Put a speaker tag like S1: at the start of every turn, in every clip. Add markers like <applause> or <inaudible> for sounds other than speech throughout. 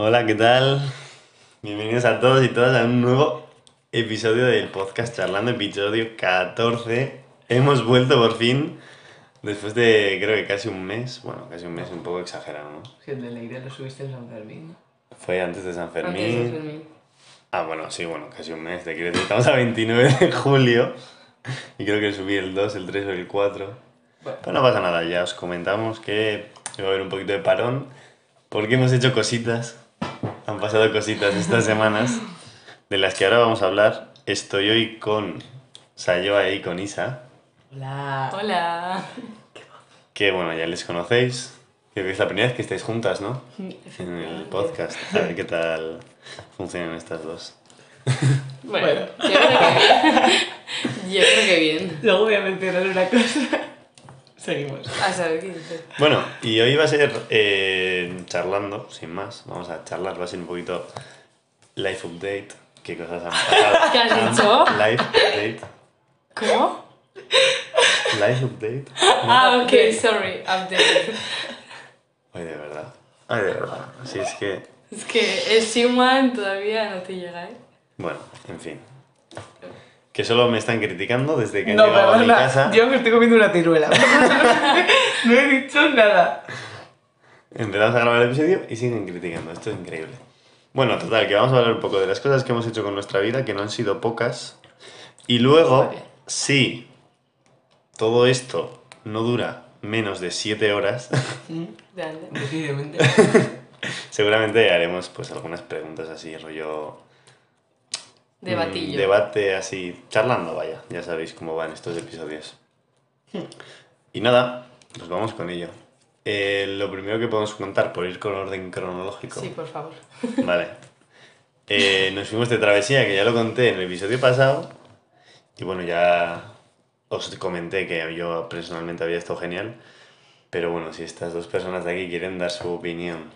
S1: Hola, ¿qué tal? Bienvenidos a todos y todas a un nuevo episodio del podcast Charlando, episodio 14. Hemos vuelto por fin, después de creo que casi un mes, bueno, casi un mes un poco exagerado, ¿no?
S2: Si el de Leire lo subiste en San Fermín.
S1: Fue antes de San Fermín.
S3: Antes de Fermín.
S1: Ah, bueno, sí, bueno, casi un mes. Te quiero decir, estamos a 29 de julio y creo que subí el 2, el 3 o el 4.
S2: Bueno.
S1: Pero no pasa nada, ya os comentamos que va a haber un poquito de parón porque hemos hecho cositas. Han pasado cositas estas semanas de las que ahora vamos a hablar. Estoy hoy con Sayoa y con Isa,
S2: Hola.
S3: Hola.
S1: que bueno, ya les conocéis. Creo que es la primera vez que estáis juntas, ¿no? En el podcast. A ver qué tal funcionan estas dos.
S3: Bueno,
S2: Bueno.
S3: yo creo que bien. <laughs> Yo creo que bien.
S2: Luego voy a mencionar una cosa. Seguimos.
S3: A saber qué dices.
S1: Bueno, y hoy va a ser eh, charlando, sin más. Vamos a charlar, va a ser un poquito life update. ¿Qué cosas han pasado? <laughs>
S3: ¿Qué has dicho?
S1: Life update.
S3: ¿Cómo?
S1: Life update.
S3: Ah, ok, sorry. Update.
S1: Ay, de verdad. Ay, de verdad. Si es que.
S3: Es que el Siwan todavía no te llega, ¿eh?
S1: Bueno, en fin. Que solo me están criticando desde que han
S2: No,
S1: llegado a mi casa.
S2: Yo me estoy comiendo una ciruela. <laughs> no he dicho nada.
S1: Empezamos a grabar el episodio y siguen criticando. Esto es increíble. Bueno, total, que vamos a hablar un poco de las cosas que hemos hecho con nuestra vida, que no han sido pocas. Y luego,
S3: Vale.
S1: si todo esto no dura menos de 7 horas.
S2: Decididamente. <laughs>
S1: seguramente haremos pues algunas preguntas así, rollo... mm,
S3: Debatillo.
S1: Debate así, charlando, vaya. Ya sabéis cómo van estos episodios. Y nada, pues vamos con ello. Eh, lo primero que podemos contar, por ir con orden cronológico,
S3: Sí, por favor.
S1: Vale. Eh, nos fuimos de travesía, que ya lo conté en el episodio pasado. Y bueno, ya os comenté que yo personalmente había estado genial. Pero bueno, si estas dos personas de aquí quieren dar su opinión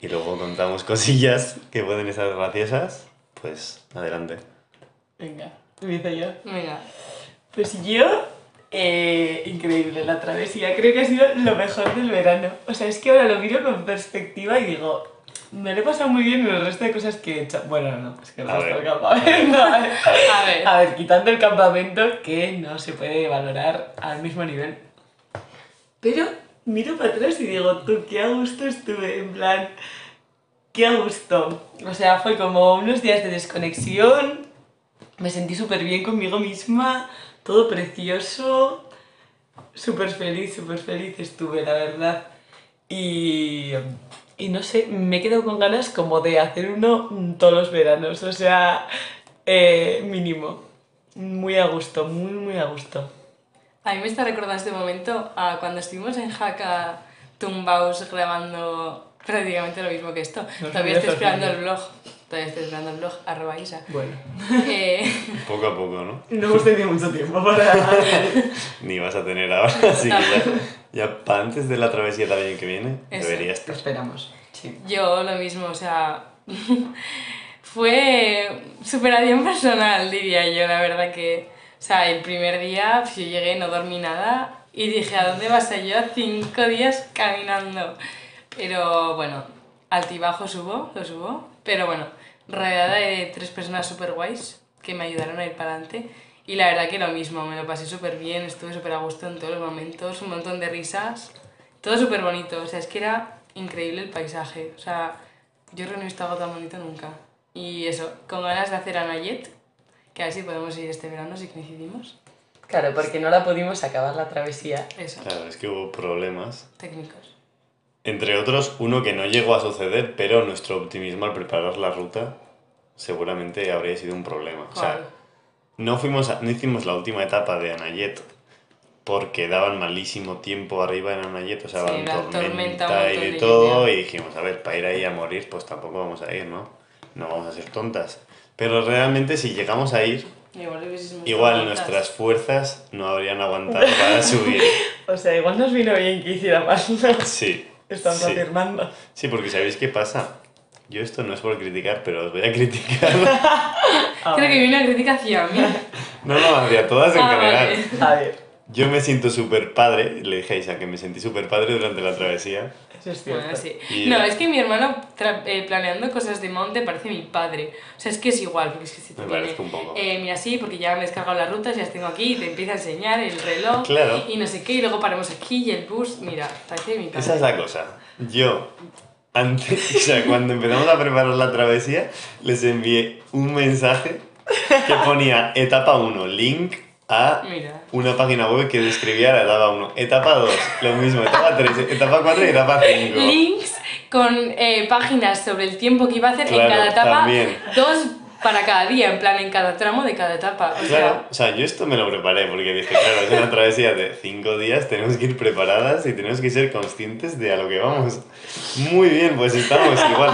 S1: y luego contamos cosillas que pueden estar graciosas, pues adelante.
S2: Venga, empiezo yo.
S3: Venga.
S2: Pues yo, eh, increíble la travesía, creo que ha sido lo mejor del verano. O sea, es que ahora lo miro con perspectiva y digo, me lo he pasado muy bien en el resto de cosas que he hecho. Bueno, no, es que el
S1: ver.
S2: del campamento. a ver. <laughs>
S3: A ver.
S2: A ver, quitando el campamento que no se puede valorar al mismo nivel. Pero miro para atrás y digo, tú, qué a gusto estuve, en plan, qué gusto. O sea, fue como unos días de desconexión, me sentí súper bien conmigo misma, todo precioso, súper feliz, súper feliz estuve, la verdad. Y, y no sé, me he quedado con ganas como de hacer uno todos los veranos, o sea, eh, mínimo. Muy a gusto, muy, muy a gusto.
S3: A mí me está recordando este momento a cuando estuvimos en Jaca tumbaos grabando prácticamente lo mismo que esto.
S2: Nos
S3: Todavía estoy esperando el blog. Todavía estoy esperando el blog, arroba Isa.
S2: Bueno,
S3: Eh, <laughs>
S1: Poco a poco, ¿no?
S2: no hemos tenido mucho tiempo para... <laughs>
S1: Ni vas a tener ahora, <laughs> así que ya, ya para antes de la travesía año que viene,
S3: Eso.
S1: debería estar.
S2: esperamos. Sí.
S3: Yo lo mismo, o sea, fue superación personal, diría yo, la verdad que, o sea, el primer día pues, yo llegué, no dormí nada y dije, ¿a dónde vas a yo? Cinco días caminando. Pero bueno, altibajo subo, lo subo, pero bueno, rodeada de tres personas súper guays que me ayudaron a ir para adelante. Y la verdad que lo mismo, me lo pasé súper bien, estuve súper a gusto en todos los momentos, un montón de risas, todo súper bonito, o sea, es que era increíble el paisaje, o sea, yo creo que no he visto algo tan bonito nunca. Y eso, con ganas de hacer Anayet, que a ver si podemos ir este verano si coincidimos.
S2: Claro, porque no la pudimos acabar la travesía.
S3: Eso,
S1: Claro, es que hubo problemas.
S3: técnicos.
S1: Entre otros, uno que no llegó a suceder, pero nuestro optimismo al preparar la ruta seguramente habría sido un problema. O sea,
S3: ¿Cuál?
S1: no, fuimos a- no hicimos la última etapa de Anayet porque daban malísimo tiempo arriba en Anayet, o sea,
S3: Sí,
S1: daban
S3: tormenta,
S1: tormenta y de todo, y dijimos, a ver, para ir ahí a morir, pues tampoco vamos a ir, ¿no? No vamos a ser tontas. Pero realmente si llegamos a ir,
S3: Igual,
S1: igual nuestras fuerzas no habrían aguantado para subir. <laughs>
S2: O sea, igual nos vino bien que hiciera más.
S1: Sí.
S2: Estamos
S1: sí.
S2: afirmando.
S1: Sí, porque ¿sabéis qué pasa? Yo esto no es por criticar, pero os voy a criticar. <laughs>
S3: Creo que viene una crítica hacia mí.
S1: No, no, hacia todas en
S3: Ah,
S1: general.
S3: vale.
S2: A ver.
S1: Yo me siento súper padre, le dije a Isa que me sentí súper padre durante la travesía.
S2: Eso es cierto.
S3: Bueno, sí.
S1: Y-
S3: No, es que mi hermano tra- eh, planeando cosas de monte parece mi padre. O sea, es que es igual, porque es que si te
S1: Me parece un poco.
S3: eh, mira, sí, porque ya me he descargado las rutas, ya las tengo aquí, y te empieza a enseñar el reloj
S1: Claro.
S3: y no sé qué, y luego paramos aquí y el bus, mira, parece mi padre.
S1: Esa es la cosa. Yo, antes, <laughs> o sea, cuando empezamos a preparar la travesía, les envié un mensaje que ponía etapa 1, link a
S3: Mira.
S1: Una página web que describía la etapa 1. Etapa 2, lo mismo. Etapa 3, etapa 4 y etapa 5.
S3: Links con eh, páginas sobre el tiempo que iba a hacer en
S1: Claro,
S3: cada etapa,
S1: también.
S3: dos para cada día, en plan, en cada tramo de cada etapa. O
S1: Claro,
S3: sea,
S1: o sea, yo esto me lo preparé porque dije, claro, es una travesía de 5 días, tenemos que ir preparadas y tenemos que ser conscientes de a lo que vamos. Muy bien, pues estamos igual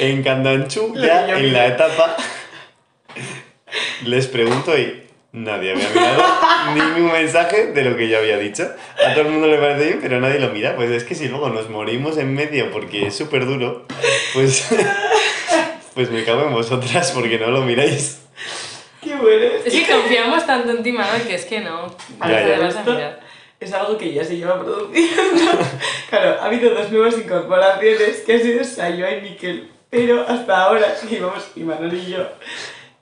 S1: en Candanchú, ya en la etapa. Les pregunto y nadie había mirado <laughs> ningún mensaje de lo que yo había dicho. A todo el mundo le parece bien, pero nadie lo mira. Pues es que si luego nos morimos en medio porque es súper duro, pues, <laughs> pues me cago en vosotras porque no lo miráis.
S2: Qué bueno.
S3: es que confiamos tanto en ti, Manuel, que es que no.
S1: Ya, ya.
S3: vas a
S2: Esto
S3: mirar.
S2: es algo que ya se lleva produciendo. <laughs> claro, ha habido dos nuevas incorporaciones que han sido Sayoa y Miquel. Pero hasta ahora, íbamos Imanol y yo,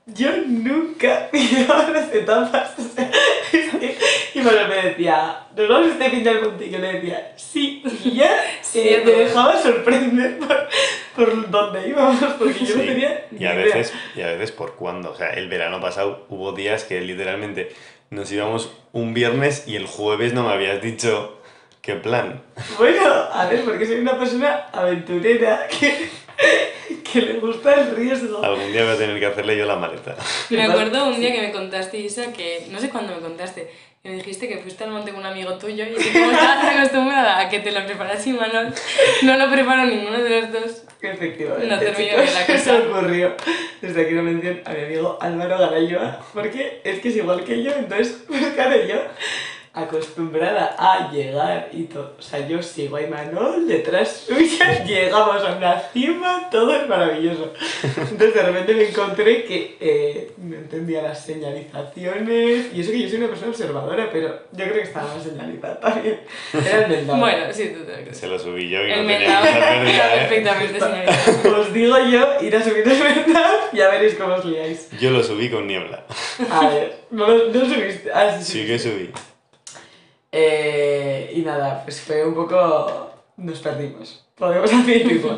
S2: yo nunca <laughs> miraba las etapas. O sea, <laughs> es que Imanol me decía, nos vamos a este fin del monte. Y yo le decía, sí, y ya
S3: Sí,
S2: eh, me dejaba sorprender por, por dónde íbamos, porque yo no tenía ni
S1: y a
S2: idea.
S1: veces y a veces por cuándo o sea el verano pasado hubo días que literalmente nos íbamos un viernes y el jueves no me habías dicho qué plan
S2: Bueno, a ver, porque soy una persona aventurera que, <laughs> que le gusta el riesgo.
S1: algún día voy a tener que hacerle yo la maleta
S3: Me acuerdo un día que me contaste, Isa, que no sé cuándo me contaste, que me dijiste que fuiste al monte con un amigo tuyo y que como estabas acostumbrada a que te lo preparas y Manuel no lo preparó ninguno de los dos.
S2: Efectivamente,
S3: No termino
S2: chicos,
S3: bien la cosa. <laughs>
S2: eso ocurrió. Desde aquí una mención a mi amigo Álvaro Garayoa, porque es que es igual que yo, entonces, pues claro, yo acostumbrada a llegar y todo. O sea, yo sigo a Imanol detrás suya, <laughs> llegamos a una cima, todo es maravilloso. Entonces de repente me encontré que eh, no entendía las señalizaciones, y eso que yo soy una persona observadora, pero yo creo que estaba más señalizada también. Era el Mendao.
S3: Bueno, sí, tú te
S1: se lo subí yo y
S3: El
S1: no tenía pérdida ¿eh?
S3: perfectamente señalizado.
S2: Os digo yo, ir a subir el Mendao, ya veréis cómo os liáis.
S1: yo lo subí con niebla
S2: A ver, no lo no subiste. Ah, sí,
S1: sí que subí
S2: Eh, y nada, pues fue un poco. Nos perdimos. Podemos decir tipo.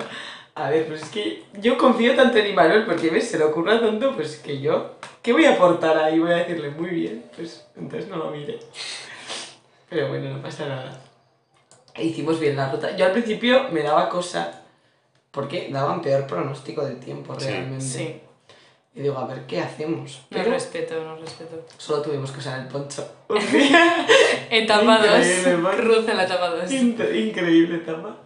S2: A ver, pues es que yo confío tanto en Imanol porque ves, se le ocurra tanto, pues que yo. ¿Qué voy a aportar ahí? Voy a decirle muy bien, pues entonces no lo mire. Pero bueno, no pasa nada. E hicimos bien la ruta. Yo al principio me daba cosa porque daban peor pronóstico del tiempo
S1: Sí.
S2: realmente.
S3: Sí,
S2: Y digo, a ver, ¿qué hacemos? Pero
S3: respeto, nos respeto.
S2: solo tuvimos que usar el poncho. <laughs>
S3: Etapa 2,
S2: Increíble, Mar.
S3: Ruth en la etapa 2.
S2: Incre- Increíble etapa.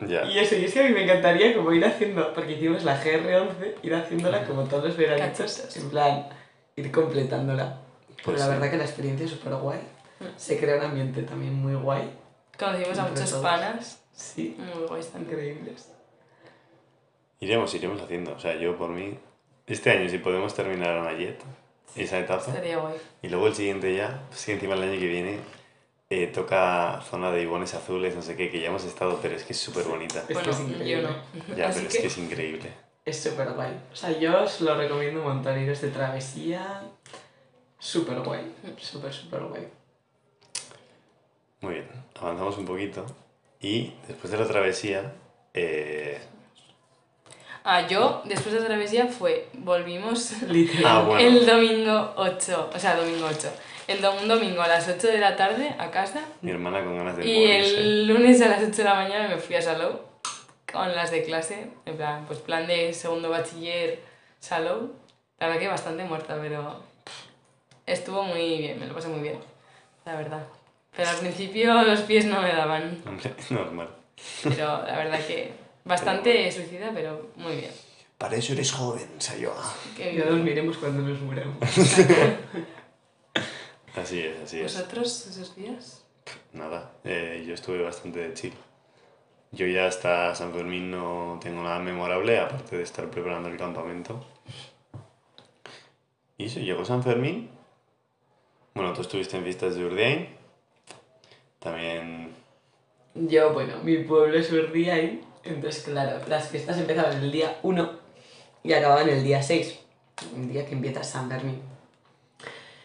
S1: ya
S2: Y eso, y es que a mí me encantaría como ir haciendo, porque hicimos la GR11, ir haciéndola como todos los veranitos, en plan, ir completándola. Pero
S1: Pues
S2: la
S1: sí.
S2: verdad que la experiencia es súper guay.
S3: Mm.
S2: Se crea un ambiente también muy guay.
S3: Conocimos a muchos
S2: todos.
S3: panas,
S2: Sí,
S3: muy guays también.
S2: increíbles.
S1: iremos iremos haciendo o sea yo por mí este año si podemos terminar a Mayet esa etapa
S3: Estaría guay.
S1: y luego el siguiente ya pues que encima el año que viene eh, toca zona de ibones azules no sé qué que ya hemos estado pero es que es súper bonita
S2: Es que
S3: bueno,
S2: es increíble.
S3: yo no.
S1: Ya,
S3: Así
S1: pero es
S3: que,
S1: que es increíble.
S2: Es súper guay. O sea, yo os lo recomiendo un montón, iros de travesía. Súper guay. Súper, súper guay.
S1: Muy bien, avanzamos un poquito. Y después de la travesía, eh,
S3: Ah, yo, después de la travesía, fue, volvimos. <laughs>
S1: Ah, bueno.
S3: el domingo 8, o sea, domingo 8. El dom- un domingo a las 8 de la tarde a casa
S1: mi hermana con ganas de
S3: y
S1: morirse.
S3: el lunes a las 8 de la mañana me fui a Salou con las de clase, en plan, pues plan de segundo bachiller Salou. La verdad que bastante muerta, pero estuvo muy bien, me lo pasé muy bien, la verdad. Pero al principio los pies no me daban,
S1: Hombre, <laughs> normal.
S3: pero la verdad que bastante suicida, pero muy bien.
S1: Para eso eres joven, Sayoa.
S2: Ya nos miremos cuando nos muramos. <laughs>
S1: Así es, así es.
S3: ¿Vosotros esos días?
S1: Nada, eh, yo estuve bastante de chill. Yo ya hasta San Fermín no tengo nada memorable, aparte de estar preparando el campamento. Y eso, llegó San Fermín, Bueno, tú estuviste en fiestas de Urdiain. También.
S2: Yo, bueno, mi pueblo es Urdiain, entonces, claro, las fiestas empezaban el día 1 y acababan el día 6, el día que empieza San Fermín.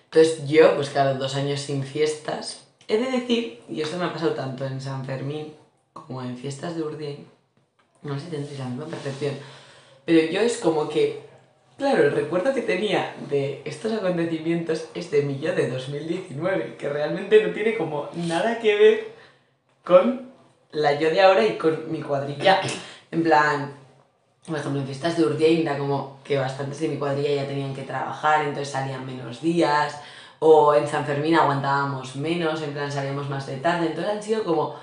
S2: Entonces, yo, pues claro, dos años sin fiestas. He de decir, y esto me ha pasado tanto en San Fermín como en fiestas de Urdiain, no sé si tendréis la misma percepción, pero yo es como que, claro, el recuerdo que tenía de estos acontecimientos es de mi yo de 2019, que realmente no tiene como nada que ver con la yo de ahora y con mi cuadrilla. En plan, por ejemplo, en fiestas de Urdiain era como que bastantes de mi cuadrilla ya tenían que trabajar, entonces salían menos días, o en San Fermín aguantábamos menos, en plan salíamos más de tarde, entonces han sido como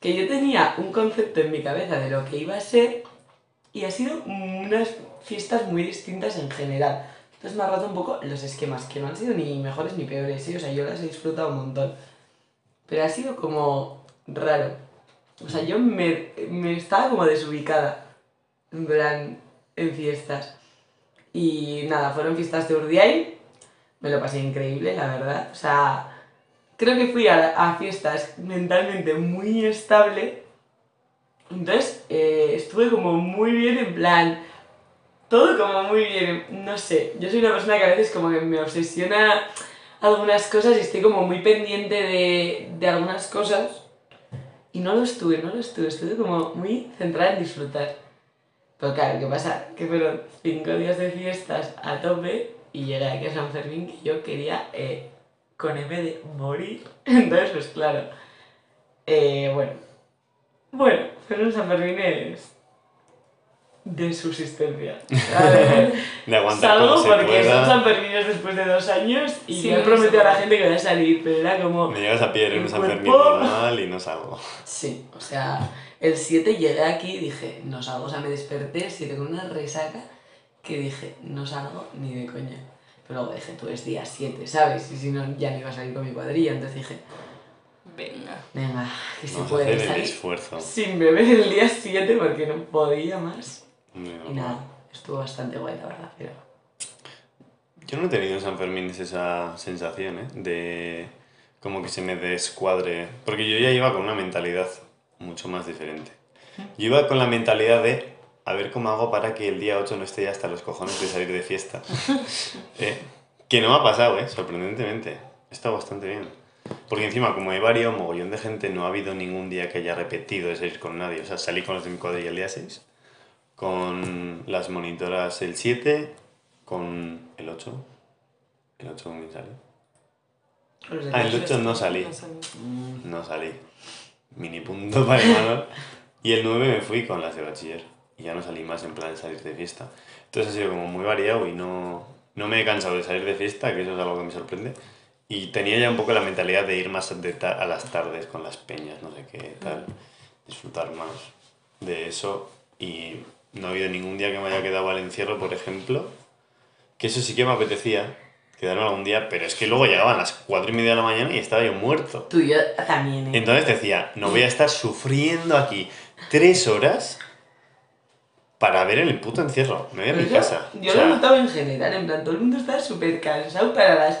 S2: que yo tenía un concepto en mi cabeza de lo que iba a ser y ha sido unas fiestas muy distintas en general. Entonces me ha roto un poco los esquemas, que no han sido ni mejores ni peores, ¿sí? o sea, yo las he disfrutado un montón. Pero ha sido como raro. O sea, yo me, me estaba como desubicada, en plan, en fiestas. Y nada, fueron fiestas de Urdiain, me lo pasé increíble, la verdad. O sea, creo que fui a, fiestas mentalmente muy estable. Entonces, eh, estuve como muy bien en plan, todo como muy bien, no sé, yo soy una persona que a veces como que me obsesiona algunas cosas y estoy como muy pendiente de, de algunas cosas y no lo estuve, no lo estuve, estuve como muy centrada en disfrutar. Pero claro, ¿qué pasa? Que fueron cinco días de fiestas a tope y llegué aquí a San Fermín que yo quería eh, con M de morir. <laughs> Entonces, pues claro, eh, bueno, bueno, fueron San Fermines de subsistencia. <laughs> A ver,
S1: De aguantar
S2: Salgo
S1: se
S2: porque son
S1: pueda.
S2: Fermines después de dos años y
S3: Sí,
S2: yo he
S3: no
S2: prometido a la gente que voy a salir, pero era como...
S1: Me llegas a pie en
S2: El
S1: un San Fermín normal y no salgo.
S2: Sí, o sea, el 7 llegué aquí y dije, no salgo, o sea, me desperté el 7 con una resaca que dije, no salgo ni de coña. Pero luego dije, tú es día 7, ¿sabes? Y si no, ya no iba a salir con mi cuadrilla, entonces dije,
S3: Venga.
S2: venga, que se
S1: Vamos a
S2: puede
S1: hacer el
S2: salir
S1: esfuerzo.
S2: sin beber el día 7 porque no podía más. Y nada, estuvo bastante guay, la verdad, pero...
S1: Yo no he tenido en San Fermín esa sensación, ¿eh? De como que se me descuadre. Porque yo ya iba con una mentalidad mucho más diferente. Yo iba con la mentalidad de a ver cómo hago para que el día 8 no esté ya hasta los cojones de salir de fiesta. <laughs> Eh, que no me ha pasado, ¿eh? Sorprendentemente. Estado bastante bien. Porque encima, como variado un mogollón de gente, no ha habido ningún día que haya repetido de salir con nadie. O sea, salí con los de mi cuadrilla el día 6, con las monitoras el 7, con el 8. ¿El 8 con quién salí? Ah, el
S2: clase-
S1: 8 no salí.
S3: No salí.
S2: Mm,
S1: No salí. Mini punto para Imanol. Y el 9 me fui con las de bachiller. Y ya no salí más en plan de salir de fiesta. Entonces ha sido como muy variado y no, no me he cansado de salir de fiesta, que eso es algo que me sorprende. Y tenía ya un poco la mentalidad de ir más de a las tardes con las peñas, no sé qué, tal. Disfrutar más de eso. Y no ha habido ningún día que me haya quedado al encierro, por ejemplo. Que eso sí que me apetecía, quedarme algún día, pero es que luego llegaban las 4 y media de la mañana y estaba yo muerto.
S2: Tú y yo también, ¿eh?
S1: Entonces decía, no voy a estar sufriendo aquí tres horas para ver el puto encierro. Me voy a mi
S2: yo-
S1: casa.
S2: Yo
S1: O sea,
S2: lo he notado en general, en plan, todo el mundo está súper cansado para las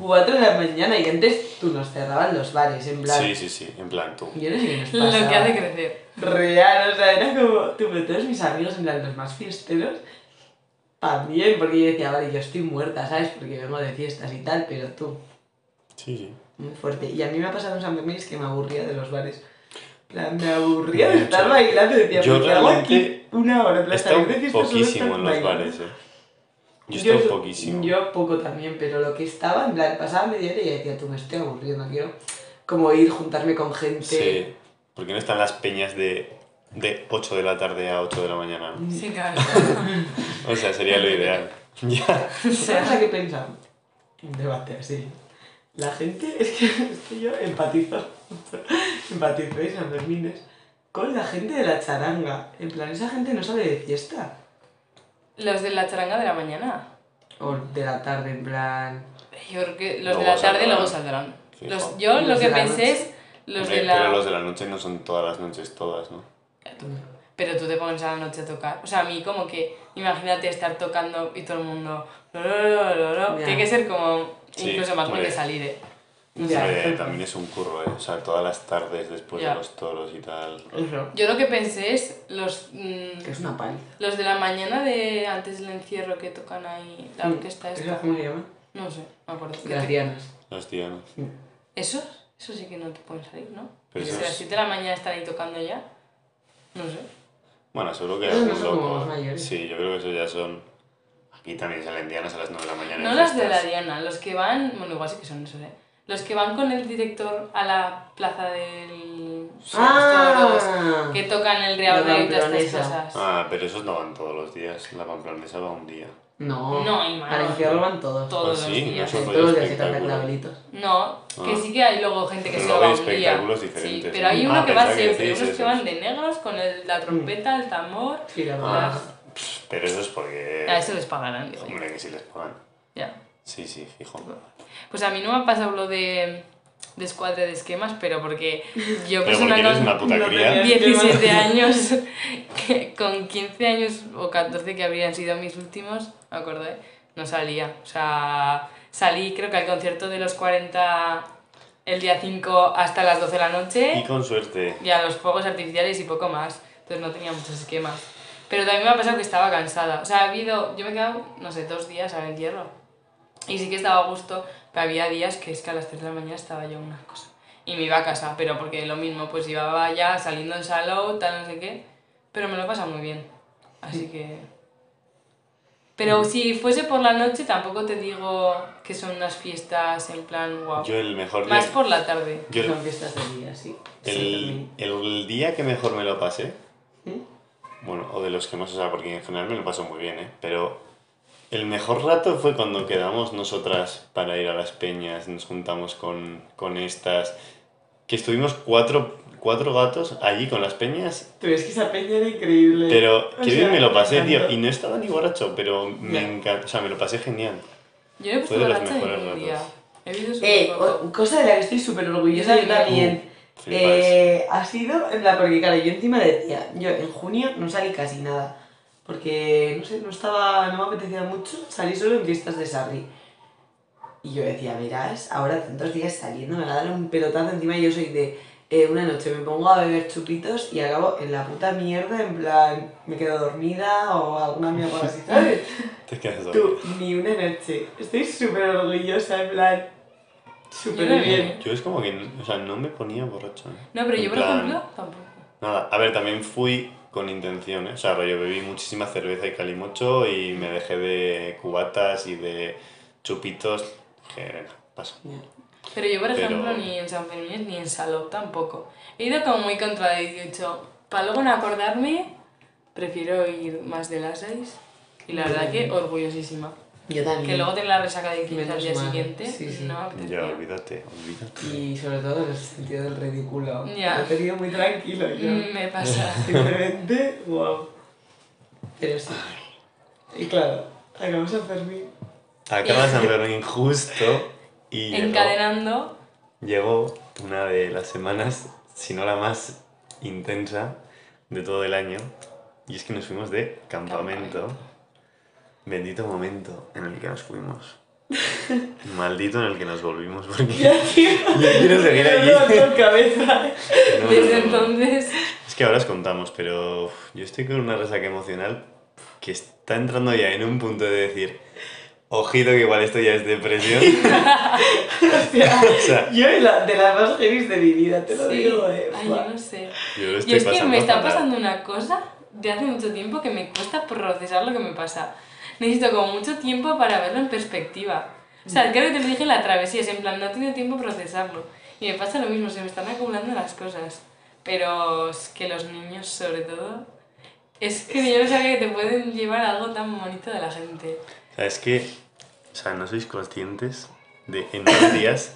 S2: 4 de la mañana y antes tú nos cerraban los bares, en plan.
S1: Sí, sí, sí, en plan tú.
S2: Yo no sé qué nos
S3: Lo que hace crecer.
S2: Real, o sea, era como, tú, pero todos mis amigos, en plan, los más fiesteros, también, porque yo decía, vale, yo estoy muerta, ¿sabes? Porque vengo de fiestas y tal, pero tú,
S1: Sí, sí.
S2: muy fuerte. Y a mí me ha pasado en San Fermín que me aburría de los bares. En plan, me aburría de estar bailando, decía,
S1: Yo
S2: ¿por qué hago aquí
S1: realmente
S2: una hora? En plan,
S1: poquísimo en los
S2: bailando.
S1: bares, eh. Yo estado poquísimo.
S2: Yo poco también, pero lo que estaba, en plan, pasaba media hora y decía, tú me estoy aburriendo, quiero como ir, juntarme con gente.
S1: Sí. ¿Por qué no están las peñas de, de 8 de la tarde a 8 de la mañana? no?
S3: Sí, claro. <laughs>
S1: O sea, sería lo ideal. <laughs> Ya.
S2: ¿Sabes a qué pensamos? Un debate así. La gente, <laughs> es que, es que yo empatizo, empatizo y San Fermines con la gente de la charanga. En plan, esa gente no sale de fiesta.
S3: Los de la charanga de la mañana.
S2: O de la tarde, en plan.
S3: Yo creo que los
S1: Luego
S3: de la tarde
S1: saldrán.
S3: luego saldrán. Los, yo
S2: ¿Y
S3: lo
S2: los
S3: que pensé
S2: noche?
S3: es los
S1: Hombre,
S3: de la...
S1: Pero los de la noche no son todas las noches, todas, ¿no?
S3: pero tú te pones a la noche a tocar. O sea, a mí como que, imagínate estar tocando y todo el mundo... lo, lo, lo. Tiene que ser como
S1: Sí,
S3: incluso más
S1: hombre.
S3: que salir, ¿eh?
S1: También es un curro, ¿eh? O sea, todas las tardes después
S3: Ya.
S1: de los toros y tal.
S2: Eso.
S3: Yo lo que pensé es los, mm,
S2: Que es una paliza.
S3: los de la mañana de antes del encierro que tocan ahí, la orquesta
S2: ¿Eso
S3: esta.
S2: cómo se llama?
S3: No sé, me acuerdo.
S2: Gracianas.
S1: Los tíos.
S3: ¿Esos? Esos sí que no te pueden salir, ¿no?
S1: Pero
S3: Desde
S1: esos-
S3: las 7 de la mañana están ahí tocando ya. No sé.
S1: Bueno, seguro que
S2: Esos no
S1: algún
S2: son como los mayores.
S1: Sí, yo creo que esos ya son. Aquí también salen dianas a las 9 de la mañana.
S3: No los de la. Diana, los que van, bueno, igual sí que son esos, ¿eh? Los que van con el director a la plaza del...
S2: Ah.
S3: que tocan el Real y todas estas cosas.
S1: Ah, pero esos no van todos los días. La pamplanesa va un día.
S2: No.
S3: No, y más.
S2: Al van todos.
S3: Todos
S1: Ah,
S3: los
S1: sí,
S3: días.
S1: no
S2: Todos los días se clavelitos.
S3: No, que
S1: Ah.
S3: sí que hay luego gente que
S1: Pero
S3: se va un día.
S1: espectáculos
S3: Sí,
S1: diferentes,
S3: pero hay uno
S1: Ah,
S3: que va
S1: que
S3: siempre, unos que van de negros con el- la trompeta, el tambor.
S2: Sí, la
S1: Ah,
S2: verdad.
S1: pero eso es porque.
S3: A eso les pagarán, digo.
S1: Hombre, que si les pagan.
S3: Ya.
S1: Sí, sí, fijo.
S3: Pues a mí no me ha pasado lo de, de escuadre de esquemas, pero porque yo
S1: eres una puta
S2: no
S1: cría.
S2: tenías-
S3: 17 años, <laughs> que con 15 años o 14 que habrían sido mis últimos, me acordé, no salía. O sea, salí creo que al concierto de los 40 el día 5 hasta las 12 de la
S1: Y
S3: noche
S1: con suerte.
S3: y a los fuegos artificiales y poco más. Entonces no tenía muchos esquemas. Pero también me ha pasado que estaba cansada. O sea, ha habido, yo me he quedado, no sé, dos días al entierro. Y sí que estaba a gusto, pero había días que es que a las 3 de la mañana estaba yo una cosa. Y me iba a casa, pero porque lo mismo, pues iba ya saliendo en salón, tal, no sé qué. Pero me lo pasa muy bien. Así que... Pero si fuese por la noche, tampoco te digo que son unas fiestas en plan guau.
S1: Yo el mejor día.
S3: Más por la tarde.
S1: yo el-
S2: Son fiestas de día, sí.
S1: El, el día que mejor me lo pasé,
S2: ¿Mm?
S1: bueno, o de los que más, o sea, porque en general me lo paso muy bien, ¿eh? Pero el mejor rato fue cuando quedamos nosotras para ir a las peñas, nos juntamos con, con estas, que estuvimos cuatro, cuatro gatos allí con las peñas,
S2: Pero es que esa peña era increíble.
S1: pero
S2: O
S1: qué
S2: sea,
S1: bien me lo pasé, tío,
S2: encantó.
S1: y no estaba ni borracho, pero me
S2: Ya.
S1: encanta, o sea, me lo pasé genial.
S3: Yo he
S1: Fue de los mejores
S3: ningún día.
S1: ratos.
S3: He súper
S2: Eh, o- cosa de la que estoy súper orgullosa
S3: Yo también.
S1: Flipas.
S2: Eh, ha sido, en la porque claro, yo encima decía, yo en junio no salí casi nada, porque no sé, no estaba, no me apetecía mucho, salí solo en fiestas de Sarri. Y yo decía, verás, ahora tantos días saliendo me va a dar un pelotazo encima y yo soy de eh, una noche me pongo a beber chupitos y acabo en la puta mierda, en plan, me quedo dormida o alguna mierda así, <laughs> ¿sabes?
S1: Te quedas
S2: Tú,
S1: dormido.
S2: ni una noche. Estoy súper orgullosa, en plan, súper bien.
S1: Yo es como que, o sea, no me ponía borracho.
S3: No, pero
S1: En
S3: yo, por
S1: plan-
S3: ejemplo, tampoco.
S1: Nada, a ver, también fui con intenciones, o sea, rollo, bebí muchísima cerveza y calimocho y me dejé de cubatas y de chupitos, dije, venga, paso.
S3: Pero yo, por
S1: Pero-
S3: ejemplo, ni en San Fermín ni en Saló tampoco. He ido como muy contra de 18. Para luego no acordarme, prefiero ir más de las 6. Y la verdad que orgullosísima.
S2: Yo también.
S3: Que luego tener la resaca de 15 al día
S2: mal.
S3: siguiente,
S2: Sí, sí.
S3: no.
S1: Ya, olvídate, olvídate.
S2: Y sobre todo en el sentido del ridículo.
S3: Ya.
S2: Lo he tenido muy tranquilo yo.
S3: Mm, Me pasa. <laughs>
S2: Simplemente, wow. Pero sí. Y claro, acabamos a Fermín.
S1: Acaba San <laughs> Fermín justo y llegó,
S3: Encadenando.
S1: llegó una de las semanas, si no la más intensa de todo el año, y es que nos fuimos de campamento.
S3: Campamento.
S1: Bendito momento en el que nos fuimos. <laughs> Maldito en el que nos volvimos, porque
S2: Ya, <laughs>
S1: yo quiero seguir <laughs> allí.
S2: roto cabeza.
S1: No, no,
S3: Desde
S1: no, no.
S3: entonces.
S1: Es que ahora os contamos, pero yo estoy con una resaca emocional que está entrando ya en un punto de decir, ojito que igual esto ya es depresión.
S2: O sea,
S1: o sea,
S2: yo de, la, de las más heavy de mi vida, te lo
S3: Sí.
S2: digo, eh.
S3: Ay, yo no sé.
S1: yo lo
S3: Y
S1: estoy
S3: es que me está
S1: fatal.
S3: pasando una cosa de hace mucho tiempo que me cuesta procesar lo que me pasa. Necesito como mucho tiempo para verlo en perspectiva. O sea, creo que te lo dije en la travesía, es en plan, no he tenido tiempo para procesarlo. Y me pasa lo mismo, se me están acumulando las cosas. Pero es que los niños, sobre todo, es que yo no sabía que te pueden llevar algo tan bonito de la gente.
S1: O sea, es que, o sea, no sois conscientes de en dos <laughs> días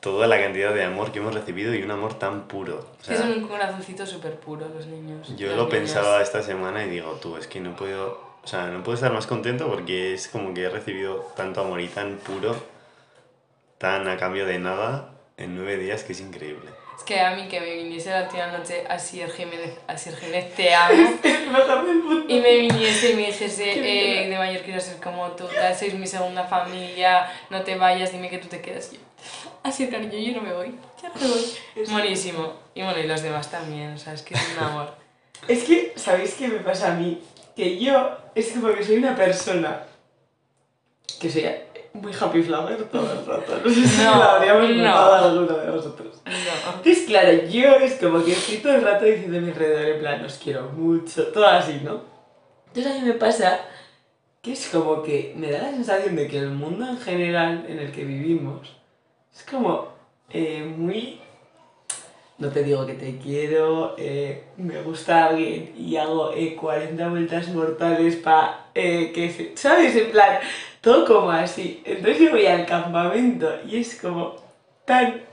S1: toda la cantidad de amor que hemos recibido y un amor tan puro. O
S3: Es
S1: sea,
S3: que son un corazoncito súper puro los niños.
S1: yo lo
S3: niñas.
S1: pensaba esta semana y digo, tú, es que no puedo, o sea, no puedo estar más contento porque es como que he recibido tanto amor y tan puro, tan a cambio de nada, en nueve días, que es increíble.
S3: Es que a mí que me viniese la última noche Asier Jiménez, Asier Jiménez, te amo. <laughs> Y me viniese y me dijese, eh, de mayor quiero ser como tú, tal, sois mi segunda familia, no te vayas, dime que tú te quedas. Yo, así cariño, yo no me voy, ya no me voy. Buenísimo. Y bueno, y los demás también, o sea, es que es un amor.
S2: Es que, ¿sabéis qué me pasa a mí? Que yo, es como que soy una persona que soy muy happy flower todo el rato. No sé si
S3: No,
S2: lo habríamos
S3: no.
S2: alguno de vosotros.
S3: No.
S2: Entonces, claro, yo es como que estoy todo el rato diciendo a mi alrededor, en plan, os quiero mucho, todo así, ¿no? Entonces a mí me pasa que es como que me da la sensación de que el mundo en general en el que vivimos es como eh, muy... No te digo que te quiero, eh, me gusta alguien y hago eh, 40 vueltas mortales para que se... ¿Sabes? En plan, todo como así. Entonces yo voy al campamento y es como tan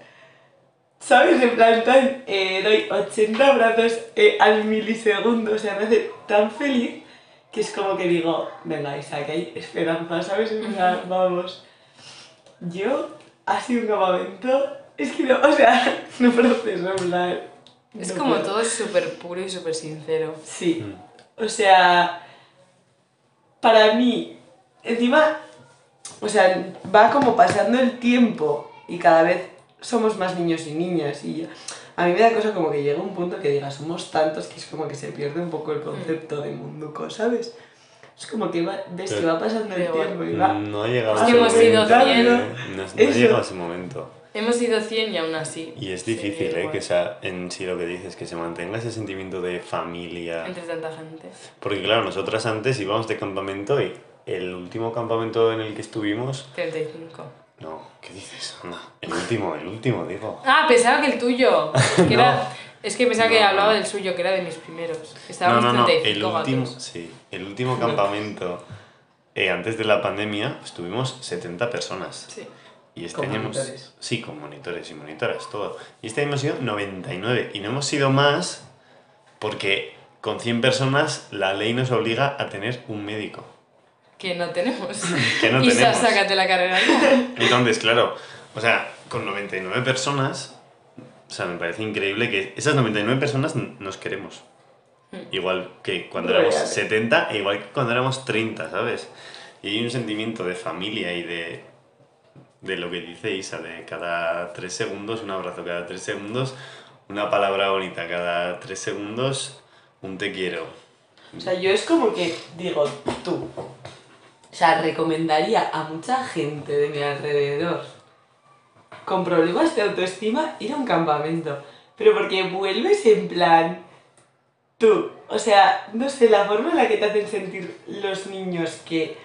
S2: ¿Sabes? En plan, tan, eh, doy 80 abrazos eh, al milisegundo, o sea, me hace tan feliz que es como que digo, venga, Isaac, hay esperanza, ¿sabes? En plan, vamos. Yo, ha sido un campamento, es que no, o sea, <laughs> no proceso, en plan.
S3: Es
S2: no
S3: como
S2: puedo.
S3: todo súper puro y súper sincero.
S2: Sí,
S1: Mm.
S2: o sea, para mí, encima, o sea, va como pasando el tiempo y cada vez somos más niños y niñas y ya- a mí me da cosa como que llega un punto que diga, somos tantos que es como que se pierde un poco el concepto de munduco, ¿sabes? Es como que va, ves que
S1: Pero-
S2: va pasando el tiempo y va...
S1: No ha llegado
S2: Es
S1: a
S2: que
S1: ese
S2: hemos
S1: momento.
S3: ido
S1: ¿eh?
S3: cien.
S1: No, no ha llegado a ese momento.
S3: Hemos ido 100 y aún así.
S1: Y es difícil, ¿eh?
S3: igual.
S1: Que sea en sí lo que dices, que se mantenga ese sentimiento de familia.
S3: Entre tanta gente.
S1: Porque claro, nosotras antes íbamos de campamento y el último campamento en el que estuvimos...
S3: 35.
S1: No, ¿qué dices? Anda, el último, el último, digo.
S3: Ah, pensaba que el tuyo. <laughs> Que
S1: No.
S3: era, es que pensaba que
S1: No,
S3: hablaba
S1: no.
S3: del suyo, que era de mis primeros.
S1: No,
S3: Estábamos
S1: no, no,
S3: 35
S1: el último,
S3: gatos.
S1: sí, el último <laughs> campamento eh, antes de la pandemia pues, tuvimos 70 personas.
S3: Sí.
S1: Y este
S2: Con
S1: año hemos-
S2: monitores.
S1: Sí, con monitores y monitoras, todo. Y este año hemos sido 99. Y no hemos sido más porque con 100 personas la ley nos obliga a tener un médico.
S3: Que no tenemos. <laughs>
S1: Que no <laughs>
S3: Isa,
S1: tenemos.
S3: sácate la carrera. <laughs>
S1: Entonces, claro, o sea, con 99 personas, o sea, me parece increíble que esas 99 personas nos queremos. Igual que cuando éramos
S2: Real.
S1: 70 e igual que cuando éramos 30, ¿sabes? Y hay un sentimiento de familia y de, de lo que dice Isa, de cada 3 segundos un abrazo, cada 3 segundos una palabra bonita, cada 3 segundos un te quiero.
S2: O sea, yo es como que digo, tú. O sea, recomendaría a mucha gente de mi alrededor con problemas de autoestima ir a un campamento. Pero porque vuelves en plan. Tú. O sea, no sé, la forma en la que te hacen sentir los niños que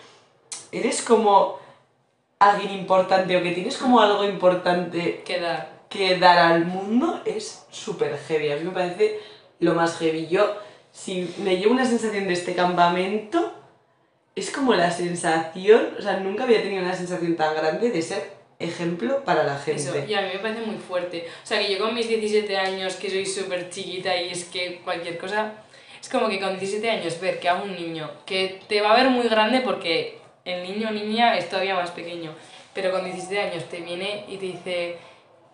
S2: eres como alguien importante o que tienes como algo importante que dar al mundo es súper heavy. A mí me parece lo más heavy. Yo, si me llevo una sensación de este campamento, es como la sensación, o sea, nunca había tenido una sensación tan grande de ser ejemplo para la gente.
S3: Eso, y a mí me parece muy fuerte. O sea, que yo con mis 17 años, que soy súper chiquita y es que cualquier cosa... Es como que con 17 años ver que a un niño, que te va a ver muy grande porque el niño o niña es todavía más pequeño, pero con 17 años te viene y te dice,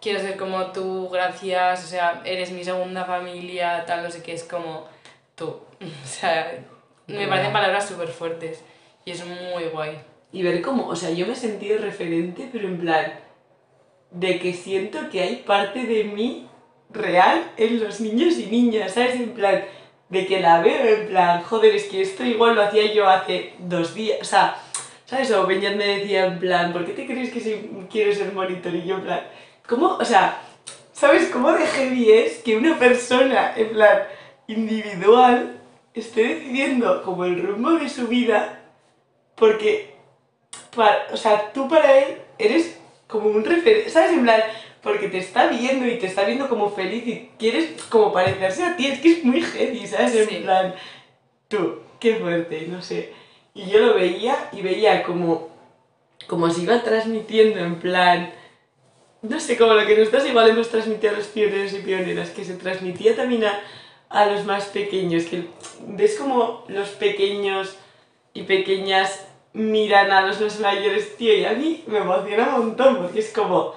S3: quiero ser como tú, gracias, o sea, eres mi segunda familia, tal, no sé qué, es como tú. <laughs> O sea, me parecen palabras súper fuertes y es muy guay.
S2: Y ver cómo, o sea, yo me he sentido referente, pero en plan, de que siento que hay parte de mí real en los niños y niñas, ¿sabes? En plan, de que la veo en plan, joder, es que esto igual lo hacía yo hace dos días, o sea, ¿sabes? O Benjat me decía en plan, ¿por qué te crees que soy- quiero ser monitor? Y yo en plan, ¿cómo? O sea, ¿sabes cómo de heavy es que una persona, en plan, individual, esté decidiendo como el rumbo de su vida porque, para, o sea, tú para él eres como un referente, ¿sabes? En plan, porque te está viendo y te está viendo como feliz y quieres como parecerse a ti, es que es muy heavy, ¿sabes? En
S3: Sí.
S2: plan, tú, qué fuerte, no sé. Y yo lo veía y veía como, como se iba transmitiendo en plan, no sé, como lo que nosotros igual hemos transmitido a los pioneros y pioneras, que se transmitía también a, los más pequeños, que ves como los pequeños y pequeñas miran a los más mayores, tío, y a mí me emociona un montón, porque es como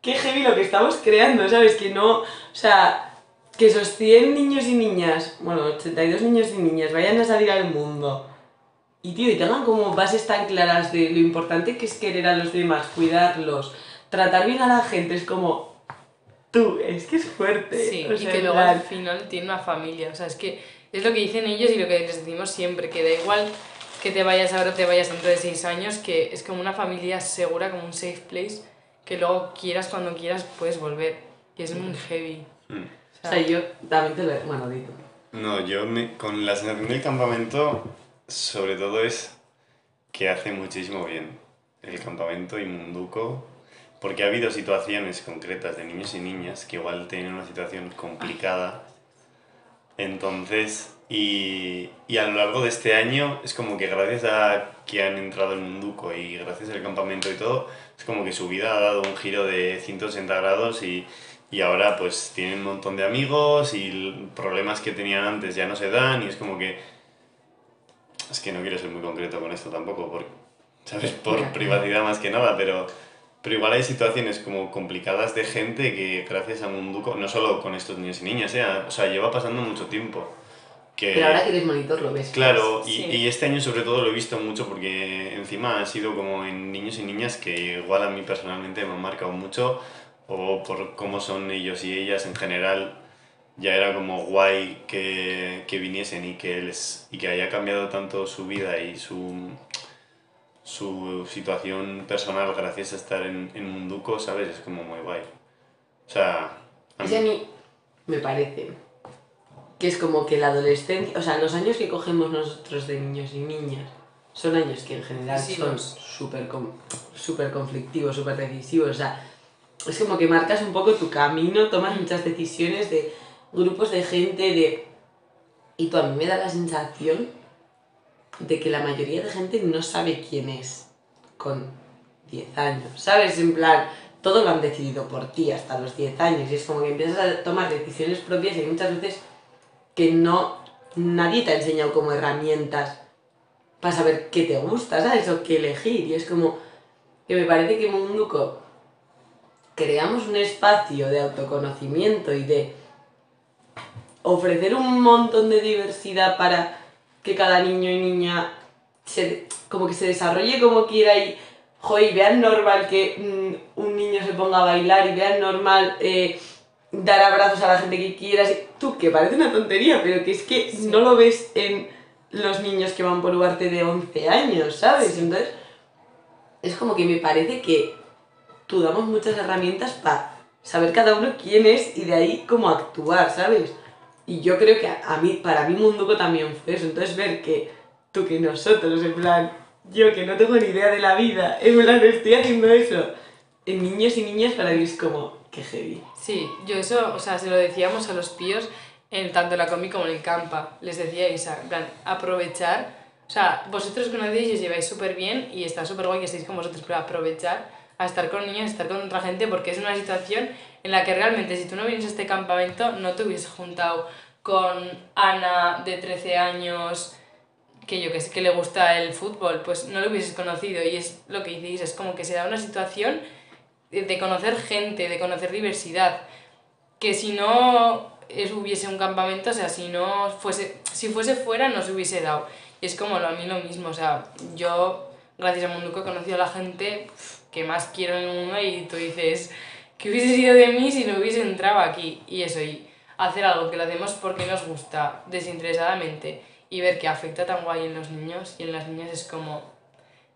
S2: qué heavy lo que estamos creando, ¿sabes? Que no, o sea, que esos 100 niños y niñas, bueno, 82 niños y niñas vayan a salir al mundo y, tío, y tengan como bases tan claras de lo importante que es querer a los demás, cuidarlos, tratar bien a la gente, es como, tú, es que es fuerte.
S3: Sí,
S2: o
S3: y
S2: sea,
S3: que
S2: en
S3: luego al final tiene una familia. O sea, es que es lo que dicen ellos y lo que les decimos siempre, que da igual que te vayas ahora o te vayas dentro de seis años, que es como una familia segura, como un safe place, que luego quieras cuando quieras puedes volver. Y es muy heavy.
S1: Mm.
S2: O sea, yo también te lo he... Bueno, dito.
S1: No, yo me, con la sensación del campamento, sobre todo es que hace muchísimo bien el campamento y Munduco, porque ha habido situaciones concretas de niños y niñas que igual tienen una situación complicada. Entonces, y, y a lo largo de este año es como que gracias a que han entrado en Munduco y gracias al campamento y todo, es como que su vida ha dado un giro de 180 grados y, y ahora pues tienen un montón de amigos y problemas que tenían antes ya no se dan y es como que... Es que no quiero ser muy concreto con esto tampoco, por, ¿sabes? Por privacidad más que nada, pero, pero igual hay situaciones como complicadas de gente que gracias a Munduco, no solo con estos niños y niñas, ¿eh? o sea, lleva pasando mucho tiempo. Que,
S2: Pero ahora que eres monitor lo ves.
S1: Claro, y,
S3: Sí.
S1: y este año sobre todo lo he visto mucho porque encima ha sido como en niños y niñas que igual a mí personalmente me han marcado mucho o por cómo son ellos y ellas en general ya era como guay que, que viniesen y que, les, y que haya cambiado tanto su vida y su, su situación personal gracias a estar en, en Munduco, ¿sabes? Es como muy guay. O sea... a
S2: Es que a
S1: mí-
S2: mí me parece que es como que la adolescencia, o sea, los años que cogemos nosotros de niños y niñas son años que en general son
S3: Decisivos.
S2: súper com- súper conflictivos, súper decisivos, o sea, es como que marcas un poco tu camino, tomas muchas decisiones de grupos de gente, de... Y tú a mí me da la sensación de que la mayoría de gente no sabe quién es con 10 años, ¿sabes? En plan, todo lo han decidido por ti hasta los 10 años y es como que empiezas a tomar decisiones propias y muchas veces que no, nadie te ha enseñado como herramientas para saber qué te gusta, ¿sabes? O qué elegir y es como que me parece que Munduco creamos un espacio de autoconocimiento y de ofrecer un montón de diversidad para que cada niño y niña se, como que se desarrolle como quiera y, joder, y vean normal que mm, un niño se ponga a bailar y vean normal eh, dar abrazos a la gente que quieras. Tú, que parece una tontería, pero que es que no lo ves en los niños que van por Ugarte de 11 años, ¿sabes? Entonces, es como que me parece que tú damos muchas herramientas para saber cada uno quién es y de ahí cómo actuar, ¿sabes? Y yo creo que a, mí, para mí Munduco también fue eso. Entonces ver que tú que nosotros, en plan, yo que no tengo ni idea de la vida, en plan, estoy haciendo eso en niños y niñas para mí es como, qué heavy.
S3: Sí, yo eso, o sea, se lo decíamos a los píos en tanto en la comi como en el campa. Les decía en plan, aprovechar. O sea, vosotros conocéis y os lleváis súper bien y está súper guay que estéis con vosotros, pero aprovechar a estar con niños, a estar con otra gente, porque es una situación en la que realmente si tú no vienes a este campamento no te hubieses juntado con Ana de 13 años que yo que sé que le gusta el fútbol, pues no lo hubieses conocido y es lo que dices, es como que se da una situación de, conocer gente, de conocer diversidad, que si no es- hubiese un campamento, o sea, si no fuese, si fuese fuera no se hubiese dado. Y es como lo, a mí lo mismo, o sea, yo gracias a Munduco he conocido a la gente que más quiero en el mundo y tú dices, ¿qué hubiese sido de mí si no hubiese entrado aquí? Y eso, y hacer algo que lo hacemos porque nos gusta, desinteresadamente, y ver que afecta tan guay en los niños y en las niñas es como,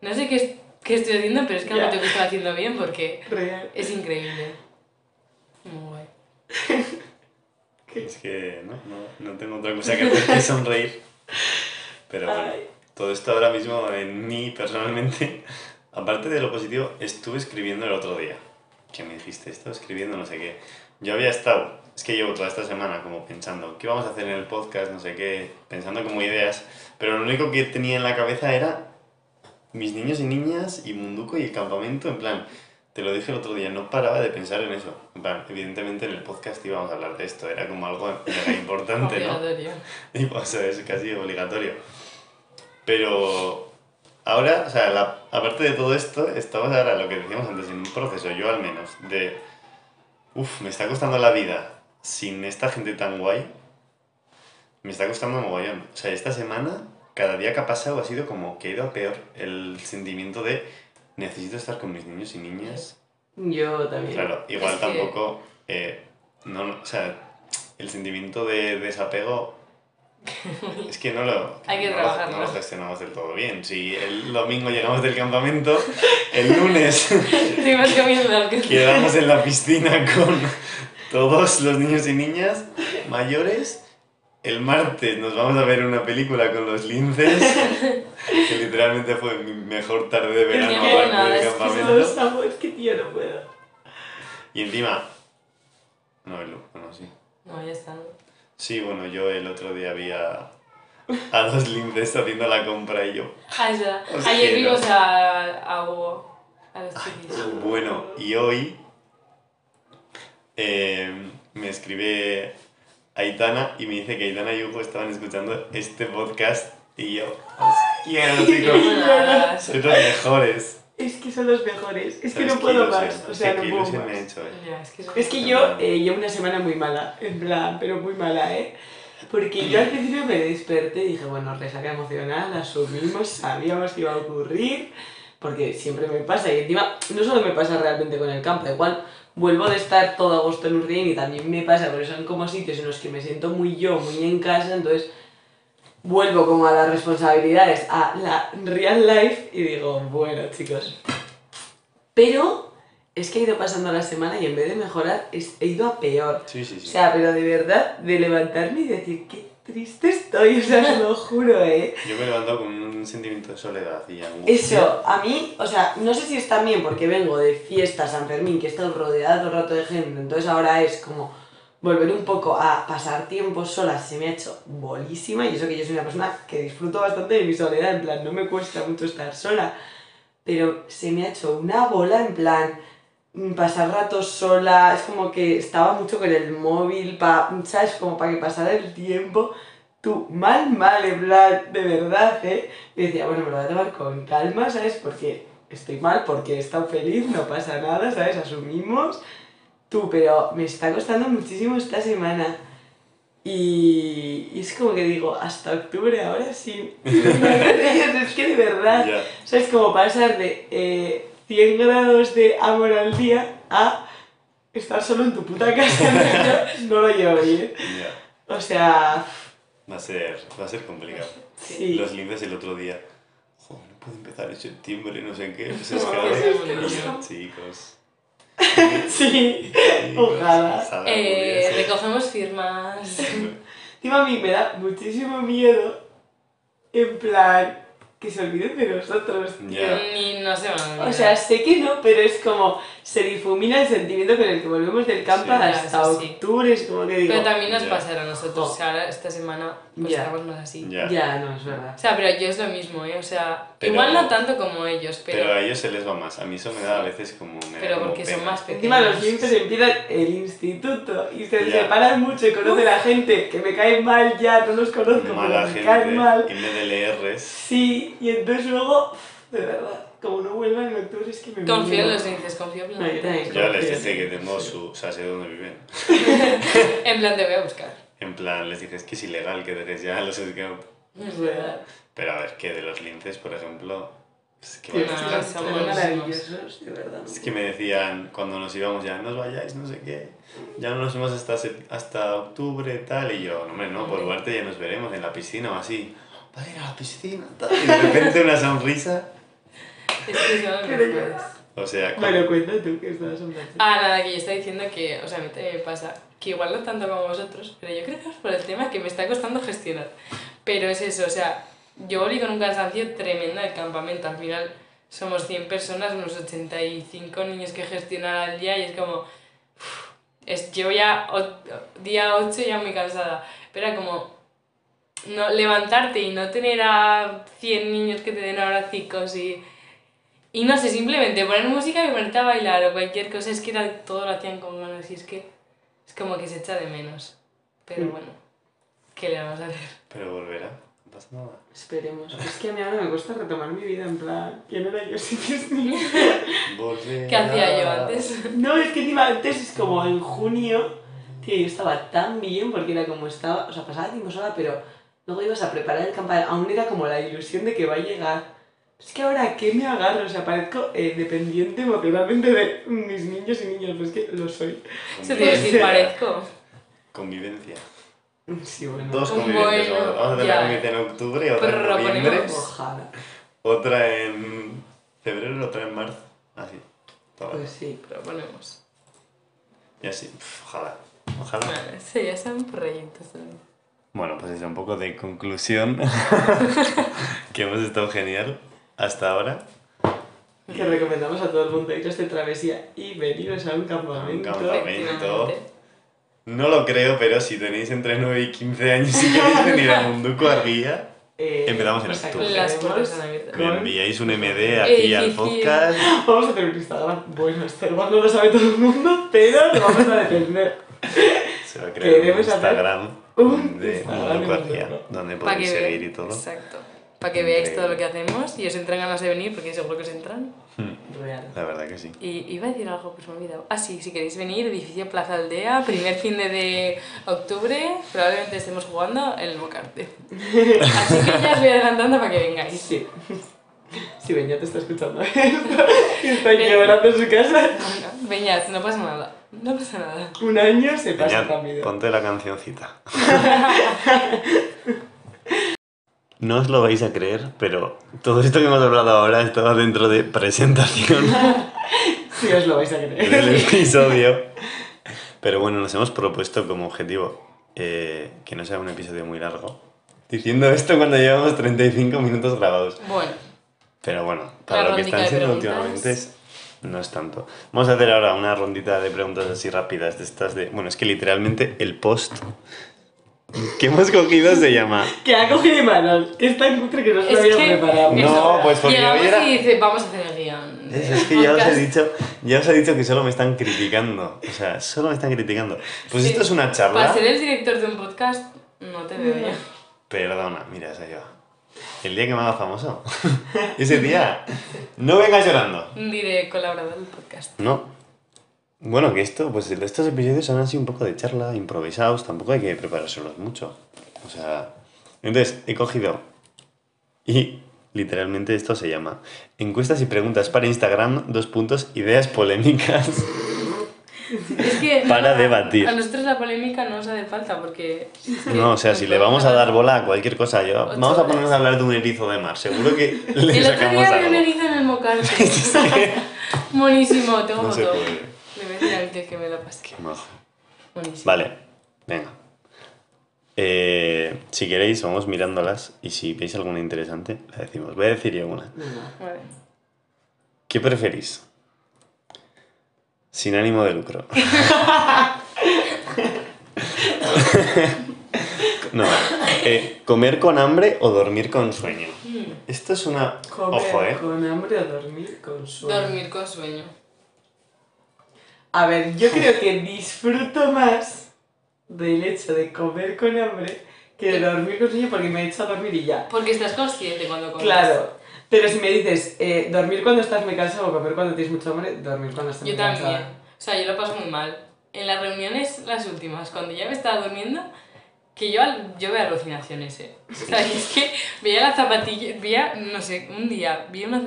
S3: no sé qué, es- qué estoy haciendo, pero es que
S2: Ya.
S3: no te estoy haciendo bien porque
S2: Real.
S3: es increíble. Muy guay. <laughs>
S1: Es que no, no, no tengo otra cosa que hacer que sonreír. Pero bueno,
S2: Ay.
S1: todo esto ahora mismo en mí personalmente, <laughs> aparte de lo positivo, estuve escribiendo el otro día. Que me dijiste, estoy escribiendo no sé qué. Yo había estado, es que llevo toda esta semana como pensando, ¿qué vamos a hacer en el podcast? No sé qué, pensando como ideas. Pero lo único que tenía en la cabeza era mis niños y niñas y Munduco y el campamento, en plan, te lo dije el otro día, no paraba de pensar en eso. En plan, evidentemente en el podcast íbamos a hablar de esto, era como algo importante, ¿no?
S3: Obligatorio. <laughs>
S1: Y o sea, es casi obligatorio. Pero ahora, o sea, la- aparte de todo esto, estamos ahora, lo que decíamos antes, en un proceso, yo al menos, de Uf, me está costando la vida sin esta gente tan guay. Me está costando mogollón. O sea, esta semana, cada día que ha pasado ha sido como que ha ido a peor el sentimiento de necesito estar con mis niños y niñas.
S2: Yo también.
S1: Claro, igual
S3: Es que-
S1: tampoco. eh, no, o sea, el sentimiento de desapego. Es que no lo,
S3: Hay que
S1: no lo-
S3: trabajarlo.
S1: no lo gestionamos del todo bien. Si el domingo llegamos del campamento, el lunes <laughs> quedamos en la piscina con todos los niños y niñas mayores. El martes nos vamos a ver una película con los linces, que literalmente fue mi mejor tarde de verano aparte del campamento.
S2: Es que tío, no puedo.
S1: Y encima... No, el, bueno, sí.
S3: No, ya está.
S1: Sí, bueno, yo el otro día vi a, a dos linces haciendo la compra y yo...
S3: Ah, es verdad.
S1: Os
S3: Ayer vimos a, a Hugo, a los chiquis.
S1: Bueno, y hoy eh, me escribe Aitana y me dice que Aitana y Hugo estaban escuchando este podcast y yo... Os quiero, chicos. Sois los mejores.
S2: Es que son los mejores. Es que
S1: ¿Sabes
S2: no puedo más. O sea, no puedo más.
S3: es que,
S2: Es que yo eh, llevo una semana muy mala, en plan, pero muy mala, ¿eh? Porque yo al principio me desperté y dije, bueno, resaca emocional, asumimos, sabíamos que iba a ocurrir, porque siempre me pasa. Y encima, no solo me pasa realmente con el campo, igual vuelvo de estar todo agosto en Urdin y también me pasa, porque son como sitios en los que me siento muy yo, muy en casa, entonces vuelvo como a las responsabilidades, a la real life y digo, bueno chicos. Pero es que he ido pasando la semana y en vez de mejorar he ido a peor.
S1: Sí, sí, sí.
S2: O sea, pero de verdad, de levantarme y decir, qué triste estoy, <laughs> o sea, os lo juro, ¿eh?
S1: Yo me he levantado con un sentimiento de soledad y angustia.
S2: Eso, a mí, o sea, no sé si es también porque vengo de fiesta San Fermín, que he estado rodeada todo el rato de gente, entonces ahora es como volver un poco a pasar tiempo sola, se me ha hecho bolísima, y eso que yo soy una persona que disfruto bastante de mi soledad, en plan, no me cuesta mucho estar sola, pero se me ha hecho una bola, en plan, mm, pasar ratos sola, es como que estaba mucho con el móvil, pa, ¿sabes? Como para que pasara el tiempo. Tú, mal, mal, en plan, de verdad, ¿eh? Y decía, bueno, me lo voy a tomar con calma, ¿sabes? Porque estoy mal, porque he estado feliz, no pasa nada, ¿sabes? Asumimos. Tú, pero me está costando muchísimo esta semana. Y, y es como que digo, hasta octubre ahora sí. <laughs> es que de verdad.
S1: Ya.
S2: O sea, es como pasar de eh, 100 grados de amor al día a estar solo en tu puta casa. <laughs> No lo llevo bien.
S1: Ya.
S2: O sea,
S1: Va a ser, va a ser complicado.
S2: sí.
S1: Los linces el otro día. Joder, no puedo empezar en septiembre, no sé qué. Pues
S2: No,
S1: es que,
S3: no.
S1: chicos. <laughs>
S2: Sí. Ojalá.
S3: Eh, recogemos firmas. <laughs>
S2: Encima a mí me da muchísimo miedo, en plan, que se olviden de nosotros, tío.
S1: Ya.
S3: Ni no se van a olvidar.
S2: O sea, sé que no, pero es como se difumina el sentimiento con el que volvemos del campo
S1: Sí.
S2: hasta octubre, es como que digo...
S3: Pero también nos
S1: Ya.
S3: pasará a nosotros.
S2: Oh.
S3: O sea, ahora esta semana pues
S2: Ya.
S3: estamos más así.
S1: Ya.
S2: Ya, no, es verdad.
S3: O sea, pero yo es lo mismo, ¿eh? O sea,
S1: Pero-
S3: igual no tanto como ellos,
S1: Pero,
S3: pero,
S1: a ellos se les va más. A mí eso me da a veces como. Me
S3: pero
S1: como
S3: porque son más pequeños.
S2: Encima los limpios empiezan el instituto y se separan mucho y conoce la gente que me cae mal ya, no los conozco,
S1: Mala
S2: pero me caen
S1: gente.
S2: mal.
S1: En vez de leerles.
S2: Sí, y entonces luego, de verdad, como no vuelvan en octubre es que me
S3: Confío en los linces, confío en
S2: No, yo también.
S1: Yo les dije que tengo su. O sea, sé dónde viven. <laughs>
S3: En plan, te voy a buscar.
S1: En plan, les dije, es que es ilegal que dejes ya los scouts.
S3: Es verdad.
S1: Pero a ver, que de los linces, por ejemplo. Es que,
S2: Tío,
S3: No,
S2: es
S1: vaya-
S2: que
S3: somos-
S2: son maravillosos, de verdad.
S1: es que me decían cuando nos íbamos ya, no os vayáis, no sé qué. Ya no nos vemos hasta, hasta octubre, tal. Y yo, no, hombre, no, por Duarte ya nos veremos en la piscina o así. Va a ir a la piscina, tal. Y de repente una sonrisa. <laughs>
S2: Qué.
S1: O sea,
S2: Bueno, cuenta tú que estabas hablando.
S3: Ah, nada, que yo estaba diciendo que, o sea, a mí también me pasa, que igual no tanto como vosotros, pero yo creo que es por el tema que me está costando gestionar. Pero es eso, o sea, yo volví con un cansancio tremendo del campamento. Al final somos 100 personas, unos 85 niños que gestionar al día y es como... es, llevo ya o- día 8 ya muy cansada. Pero era como no, levantarte y no tener a 100 niños que te den abracicos y... Y no sé, simplemente poner música y ponerte a bailar o cualquier cosa, es que era, todo lo hacían con ganas y es que es como que se echa de menos. Pero
S2: Mm.
S3: bueno, ¿qué le vamos a hacer?
S1: pero volverá. No pasa nada.
S2: Esperemos. Es que a mí ahora me cuesta retomar mi vida en plan. ¿Quién era yo <laughs> sin Disney?
S3: ¿Qué hacía yo antes?
S2: No, es que encima antes es como en junio, tío, yo estaba tan bien porque era como estaba, o sea, pasaba tiempo sola, pero luego ibas a preparar el campamento, aún era como la ilusión de que va a llegar. Es que ahora, ¿a qué me agarro? O sea, parezco eh, dependiente emocionalmente de mis niños y niñas, pues es que lo soy.
S3: Se a decir, parezco.
S1: Convivencia.
S2: Sí, bueno.
S1: Dos
S3: Bueno,
S1: convivencias. vamos a la convivencia en octubre, otra en
S3: Proponemos.
S1: noviembre, otra en febrero y otra en marzo. Así.
S2: Pues sí.
S3: Proponemos.
S1: Y así. Ojalá. Ojalá.
S3: Vale, sí, ya son proyectos.
S1: Bueno, pues es un poco de conclusión. <laughs> que hemos estado genial hasta ahora.
S2: Que recomendamos a todo el mundo iros de travesía y veniros a un campamento.
S1: A un campamento. No lo creo, pero si tenéis entre 9 y 15 años y queréis <laughs> venir a Munduco Arguía,
S2: Eh,
S1: Empezamos en
S2: os
S1: octubre.
S3: Las puertas
S1: me enviáis un MD aquí al
S3: Edificio.
S1: podcast.
S2: Vamos a hacer un Instagram. Bueno, este igual no lo sabe todo el mundo, pero lo vamos a defender.
S1: Se va a crear un
S2: Queremos hacer
S1: Instagram
S2: un
S1: de
S2: Instagram
S1: Munduco
S2: Munduco.
S1: donde podéis seguir y todo.
S3: Exacto. Para que veáis todo lo que hacemos y os entren ganas de venir, porque seguro que os entran.
S2: Real.
S1: La verdad que sí.
S3: Y iba a decir algo, pues me he olvidado. Ah, sí, si queréis venir, edificio Plaza Aldea, primer fin de, de octubre, probablemente estemos jugando el Bocarte. Así que ya os voy adelantando para que vengáis.
S2: Sí. Sí, Ben ya te está escuchando. <laughs> está llorando en su casa.
S3: Bueno, Beñat, no pasa nada. No pasa nada.
S2: Un año se pasa
S1: Peña,
S2: rápido.
S1: ponte la cancioncita. <laughs> No os lo vais a creer, pero todo esto que hemos hablado ahora estaba dentro de presentación <laughs>
S2: Sí, os lo vais a
S1: del
S2: creer.
S1: episodio. Pero bueno, nos hemos propuesto como objetivo eh, que no sea un episodio muy largo. Diciendo esto cuando llevamos 35 minutos grabados.
S3: Bueno,
S1: Pero bueno, para
S3: La
S1: lo que están siendo últimamente es- no es tanto. Vamos a hacer ahora una rondita de preguntas así rápidas de estas de... Bueno, es que literalmente el post que hemos cogido se llama...
S2: Que ha cogido Imanol, que es tan cutre que no se lo había
S3: que-
S2: preparado.
S1: No, pues porque
S3: llegamos
S1: hoy era-
S3: y dice, vamos a hacer el guion.
S1: Es, es que ya os he dicho, ya os he dicho que solo me están criticando. O sea, solo me están criticando. Pues
S3: Sí,
S1: esto es una
S3: Para
S1: charla.
S3: ser el director de un podcast, no te veo yo.
S1: Perdona, mira, esa yo. El día que me haga famoso. <laughs> Ese día. No vengas llorando.
S3: Diré colaborador del podcast.
S1: No. Bueno, que esto, pues estos episodios son así un poco de charla, improvisados, tampoco hay que preparárselos mucho. O sea. Entonces, he cogido. Y literalmente esto se llama Encuestas y preguntas para Instagram, dos puntos, ideas polémicas.
S3: Es que
S1: Para debatir.
S3: A nosotros la polémica no nos hace falta porque.
S1: No, o sea, si le vamos a dar bola a cualquier cosa, yo. Vamos a ponernos a hablar de un erizo de mar. Seguro que le
S3: El otro
S1: sacamos
S3: día vi
S1: algo.
S3: un erizo en el mocarte. <laughs> Monísimo, tengo
S1: No se
S3: foto.
S1: puede.
S3: Le voy a decir a Víctor que me lo pase.
S1: Qué majo.
S3: Buenísimo.
S1: Vale, venga. Eh, si queréis, vamos mirándolas y si veis alguna interesante, la decimos. Voy a decir yo una.
S3: Vale.
S1: ¿Qué preferís? Sin ánimo de lucro. <laughs> no. eh, ¿Comer con hambre o dormir con sueño? Esto es una...
S2: Comer
S1: Ojo, ¿eh?
S2: con hambre o dormir con sueño.
S3: Dormir con sueño.
S2: A ver, yo creo que disfruto más del hecho de comer con hambre que de dormir con sueño porque me he hecho a dormir y ya.
S3: Porque estás consciente cuando comes.
S2: Claro. Pero si me dices eh, dormir cuando estás muy cansado o comer cuando tienes mucho hambre, dormir cuando estás
S3: Yo
S2: muy
S3: también.
S2: cansada.
S3: O sea, yo lo paso muy mal. En las reuniones, las últimas, cuando ya me estaba durmiendo, que yo, yo veo alucinaciones, ¿eh? O sea, es que veía la zapatilla, veía, no sé, un día, vi una,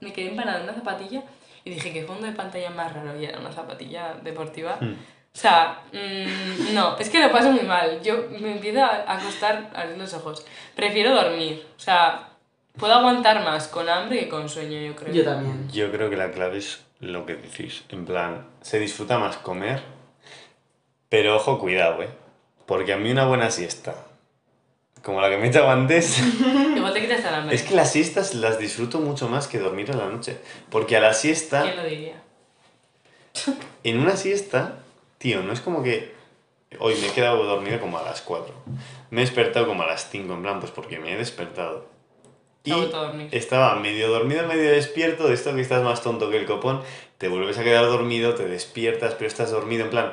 S3: me quedé empanada en una zapatilla y dije, ¿qué fondo de pantalla más raro? Y era una zapatilla deportiva.
S1: Hmm.
S3: O sea, mm, no, es que lo paso muy mal. Yo me empiezo a a acostar, a abrir los ojos. Prefiero dormir. O sea, puedo aguantar más con hambre que con sueño, yo creo.
S2: Yo también.
S1: Yo creo que la clave es lo que decís. En plan, se disfruta más comer, pero ojo, cuidado, ¿eh? Porque a mí una buena siesta, como la que me he echado antes, <laughs>
S3: Igual te quitas el hambre.
S1: es que las siestas las disfruto mucho más que dormir a la noche. Porque a la siesta,
S3: ¿Quién lo diría? <laughs>
S1: en una siesta, tío, no es como que hoy me he quedado dormido como a las 4. Me he despertado como a las 5, en plan, pues porque me he despertado. Y
S3: a
S1: estaba medio dormido, medio despierto, de esto que estás más tonto que el copón, te vuelves a quedar dormido, te despiertas, pero estás dormido, en plan,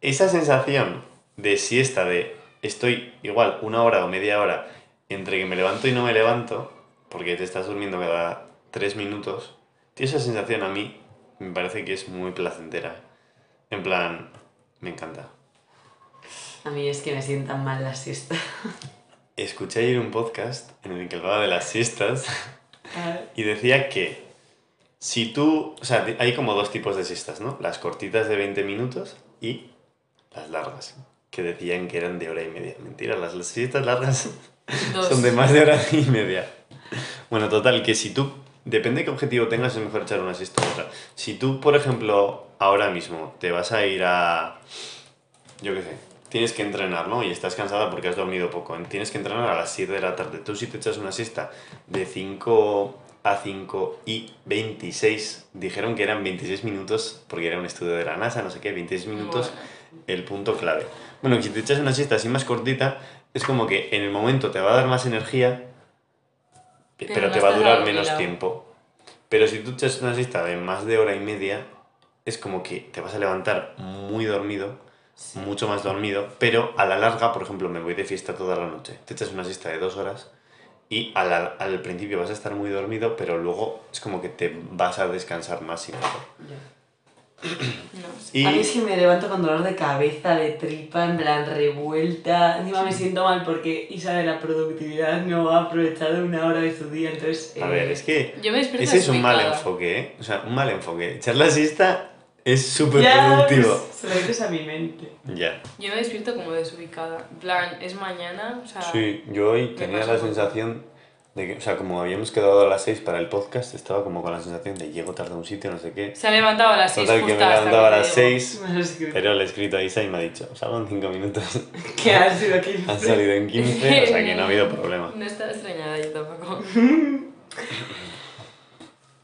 S1: esa sensación de siesta, de estoy igual una hora o media hora entre que me levanto y no me levanto, porque te estás durmiendo cada tres minutos, tío, esa sensación a mí me parece que es muy placentera. En plan, me encanta.
S2: A mí es que me sientan mal la siesta. <laughs>
S1: Escuché ayer un podcast en el que hablaba de las siestas y decía que si tú, o sea, hay como dos tipos de siestas, ¿no? Las cortitas de 20 minutos y las largas, que decían que eran de hora y media. Mentira, las, las siestas largas <laughs>
S3: Dos.
S1: son de más de hora y media. Bueno, total, que si tú, depende de qué objetivo tengas, es mejor echar una siesta o otra. Si tú, por ejemplo, ahora mismo te vas a ir a, yo qué sé, tienes que entrenar, ¿no? Y estás cansada porque has dormido poco. Tienes que entrenar a las 7 de la tarde. Tú si te echas una siesta de 5 a 5 y 26, dijeron que eran 26 minutos, porque era un estudio de la NASA, no sé qué, 26 minutos el punto clave. Bueno, si te echas una siesta así más cortita, es como que en el momento te va a dar más energía, pe-
S3: Pero
S1: te va a durar menos tiempo. Pero si tú echas una siesta de más de hora y media, es como que te vas a levantar muy dormido, mucho más dormido, pero a la larga, por ejemplo, me voy de fiesta toda la noche, te echas una siesta de dos horas y a la- al principio vas a estar muy dormido, pero luego es como que te vas a descansar más y mejor. Y
S2: A mí es que me levanto con dolor de cabeza, de tripa, en plan revuelta. Encima me siento mal porque Isa de la productividad no ha aprovechado una hora de su día, entonces...
S1: a
S2: eh,
S1: ver, es que
S3: Yo me despierto
S1: ese es un mal enfoque, ¿eh? O sea, un mal enfoque. Echar la siesta es súper productivo.
S2: pues, se lo dices a mi mente.
S1: Ya.
S3: Yo me despierto como desubicada. En plan, es mañana, o sea...
S1: Sí, yo hoy tenía la sensación de que, o sea, como habíamos quedado a las 6 para el podcast, estaba como con la sensación de llego tarde a un sitio, no sé qué.
S3: Se ha levantado a las 6
S1: Total, que me levantaba a las
S3: llego.
S1: 6, <laughs>
S2: Me lo escribo.
S1: pero le he escrito a Isa y me ha dicho, salgo en 5 minutos. <laughs>
S2: Que ha sido aquí. <laughs>
S1: Han salido en 15, o sea que no ha habido problema.
S3: No estaba extrañada yo tampoco.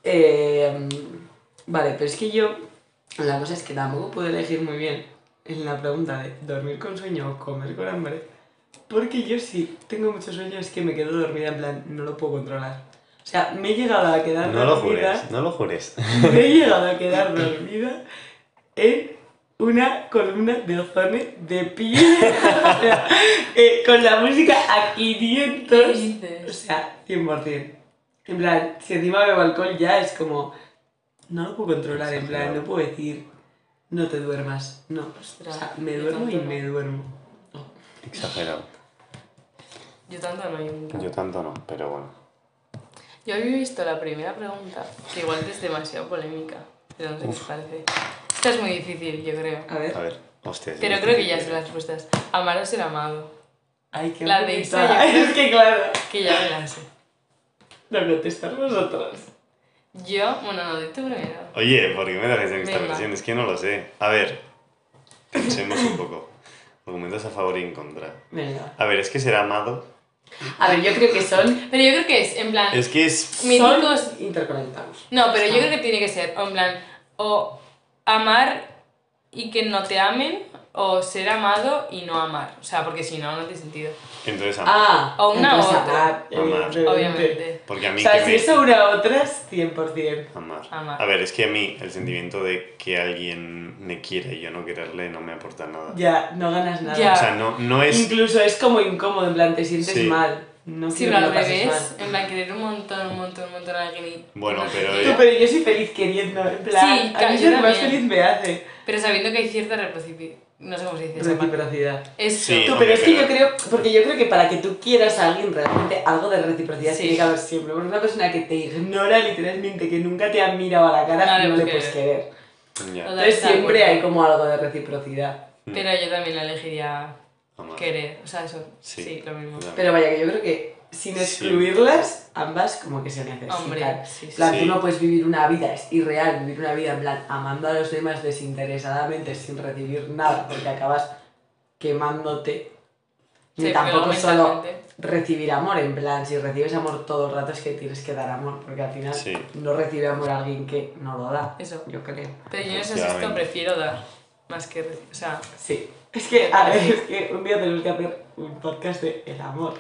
S2: Eh, vale, pero es que yo. La cosa es que tampoco puedo elegir muy bien en la pregunta de dormir con sueño o comer con hambre. Porque yo sí tengo mucho sueño, es que me quedo dormida, en plan, no lo puedo controlar. O sea, me he llegado a quedar
S1: No lo
S2: dormida.
S1: jures, no lo jures.
S2: Me he <laughs> llegado a quedar dormida en una columna de Ozone de pie. <laughs> O sea, eh, con la música a 500.
S3: ¿Qué
S2: O sea, 100%. En plan, si encima bebo alcohol ya es como... No lo puedo controlar, en plan, no puedo decir... No te duermas, no. O sea, me duermo y me duermo.
S1: Exagerado.
S3: Yo tanto no, yo nunca.
S1: Yo tanto no, pero bueno.
S3: Yo había visto la primera pregunta, que igual es demasiado polémica, pero no sé qué parece. Esta es muy difícil, yo creo.
S2: A ver.
S1: A ver,
S3: Pero creo que ya sé las respuestas. Amar o ser amado.
S2: Ay, qué
S3: La de. Isa, yo creo-
S2: Es que claro.
S3: Que ya me la sé.
S2: No contestar vosotros.
S3: Yo, bueno, no, di tú primero.
S1: Oye, ¿por qué me dejáis en esta
S3: Venga.
S1: presión? Es que no lo sé. A ver, pensemos un poco. Argumentos a favor y en contra.
S2: Venga.
S1: A ver, es que ser amado.
S2: A ver, yo creo que son...
S3: Pero yo creo que es, en plan...
S1: Es que es.
S3: Míticos...
S2: Son interconectados.
S3: No, pero yo creo que tiene que ser, o en plan, o amar y que no te amen, o ser amado y no amar. O sea, porque si no, no tiene sentido.
S1: Entonces, amar.
S2: Ah,
S3: O una
S2: entonces
S3: otra.
S2: amar.
S3: Obviamente.
S1: Porque a mí
S2: O sea,
S1: que
S2: si
S1: me.
S2: es una a otras, 100%.
S1: Amar.
S3: Amar.
S1: A ver, es que a mí el sentimiento de que alguien me quiere y yo no quererle no me aporta nada.
S2: Ya, no ganas nada.
S3: Ya.
S1: O sea, no, no es.
S2: Incluso es como incómodo, en plan, te sientes
S1: Sí.
S2: mal. No
S3: Sí, pero al revés, en plan, querer un montón, un montón, un montón a alguien y...
S1: Bueno, pero.
S2: Tú, pero yo soy feliz queriendo, en plan,
S3: Sí,
S2: a mí ser más feliz me hace
S3: Pero sabiendo que hay cierta reciprocidad. No sé cómo se dice
S2: reciprocidad.
S3: Eso.
S1: Sí.
S2: Tú, pero es que
S1: pero-
S2: yo creo, porque yo creo que para que tú quieras a alguien realmente algo de reciprocidad
S3: Sí.
S2: tiene que haber siempre. Porque una persona que te ignora literalmente, que nunca te ha mirado a la cara,
S3: No
S2: no le
S3: puedes
S2: puedes querer.
S3: Total.
S2: Entonces siempre hay como algo de reciprocidad.
S3: Pero yo también la elegiría
S1: Amar.
S3: querer. O sea, eso.
S1: Sí.
S3: Sí, lo mismo.
S2: Pero vaya, que yo creo que sin
S1: Sí.
S2: excluirlas, ambas como que se necesitan.
S3: Hombre, sí,
S2: En
S3: sí.
S2: plan,
S1: Sí.
S2: tú no puedes vivir una vida, es irreal vivir una vida en plan amando a los demás desinteresadamente sin recibir nada, porque acabas quemándote. Ni
S3: Sí,
S2: tampoco solo recibir amor, en plan, si recibes amor todo el rato es que tienes que dar amor, porque al final
S1: Sí.
S2: no recibe amor alguien que no lo da.
S3: Eso.
S2: Yo creo.
S3: Pero yo en ese aspecto prefiero dar más que recibir. O sea,
S2: Sí. Es que, a <laughs> ver, es que un día tenemos que hacer un podcast de el amor.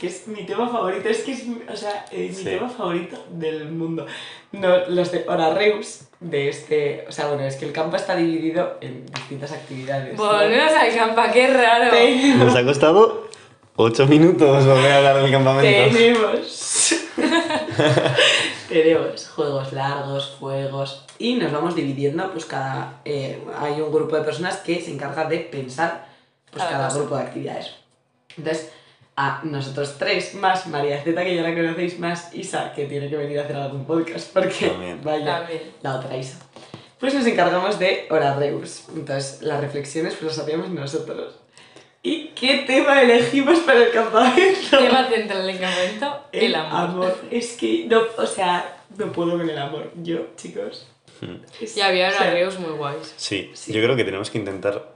S2: Que es mi tema favorito, es que es, mi- o sea, eh, mi
S1: Sí.
S2: tema favorito del mundo. No, los de Horareus, de este, o sea, bueno, es que el campo está dividido en distintas actividades. ¿no?
S3: volvemos al campa, qué raro.
S1: Nos ha costado 8 minutos os voy a hablar del campamento.
S2: Tenemos. <laughs> <laughs> Tenemos juegos largos, juegos. Y nos vamos dividiendo, pues cada. eh, hay un grupo de personas que se encarga de pensar pues,
S3: Cada
S2: cada
S3: cosa.
S2: grupo de actividades. Entonces, a nosotros tres, más María Zeta, que ya la conocéis, más Isa, que tiene que venir a hacer algún podcast, porque
S1: También.
S2: vaya,
S3: También.
S2: la otra Isa. Pues nos encargamos de Horareus. Entonces, las reflexiones pues las hacíamos nosotros. ¿Y qué tema elegimos para el campamento?
S3: Tema central del campamento, el amor.
S2: Es que, no, o sea, no puedo con el amor. Yo, chicos. es-
S3: Y había
S2: o sea,
S3: muy guays.
S1: Sí,
S2: Sí.
S1: yo creo que tenemos que intentar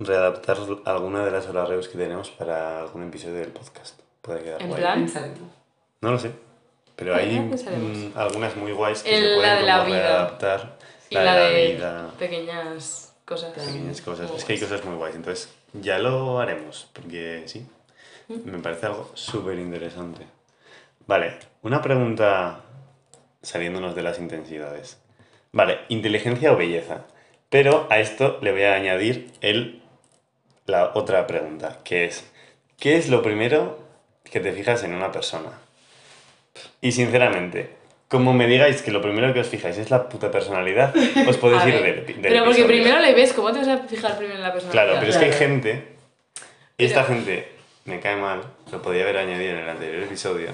S1: readaptar alguna de las horarios que tenemos para algún episodio del podcast. Puede quedar
S3: En
S1: guay.
S3: plan-.
S1: No lo sé. Pero hay mm, algunas muy guays que
S3: El-
S1: se
S3: la
S1: pueden
S3: de la vida.
S1: readaptar.
S3: Y
S1: la,
S3: la,
S1: de la
S3: de
S1: vida,
S3: pequeñas cosas.
S1: pequeñas cosas.
S3: Muy
S1: Es que hay cosas muy guays. Entonces, ya lo haremos. Porque sí,
S3: Mm.
S1: me parece algo súper interesante. Vale, una pregunta saliéndonos de las intensidades. Vale, inteligencia o belleza. Pero a esto le voy a añadir el, la otra pregunta, que es, ¿qué es lo primero que te fijas en una persona? Y sinceramente, como me digáis que lo primero que os fijáis es la puta personalidad, <laughs> os podéis ir del, del
S3: Pero porque
S1: episodio.
S3: primero le ves, ¿cómo te vas a fijar primero en la persona?
S1: Claro, pero es que hay gente, y esta gente me cae mal, lo podía haber añadido en el anterior episodio,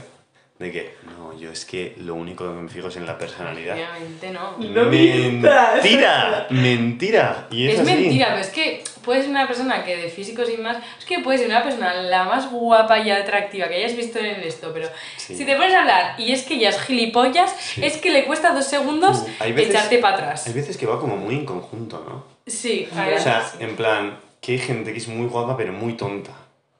S1: de que, no, yo es que lo único que me fijo es en la personalidad.
S3: Obviamente no.
S2: No
S1: mentira, <laughs> mentira. Y es,
S3: Es
S1: así.
S3: mentira, pero es que puedes ser una persona que de físico sin más, es que puedes ser una persona la más guapa y atractiva que hayas visto en esto, pero
S1: Sí.
S3: si te pones a hablar y es que ya es gilipollas,
S1: Sí.
S3: es que le cuesta dos segundos
S1: Uh, hay veces-
S3: echarte para atrás.
S1: Hay veces que va como muy en conjunto, ¿no?
S3: Sí, a ver,
S1: O sea,
S3: sí.
S1: en plan, que hay gente que es muy guapa pero muy tonta.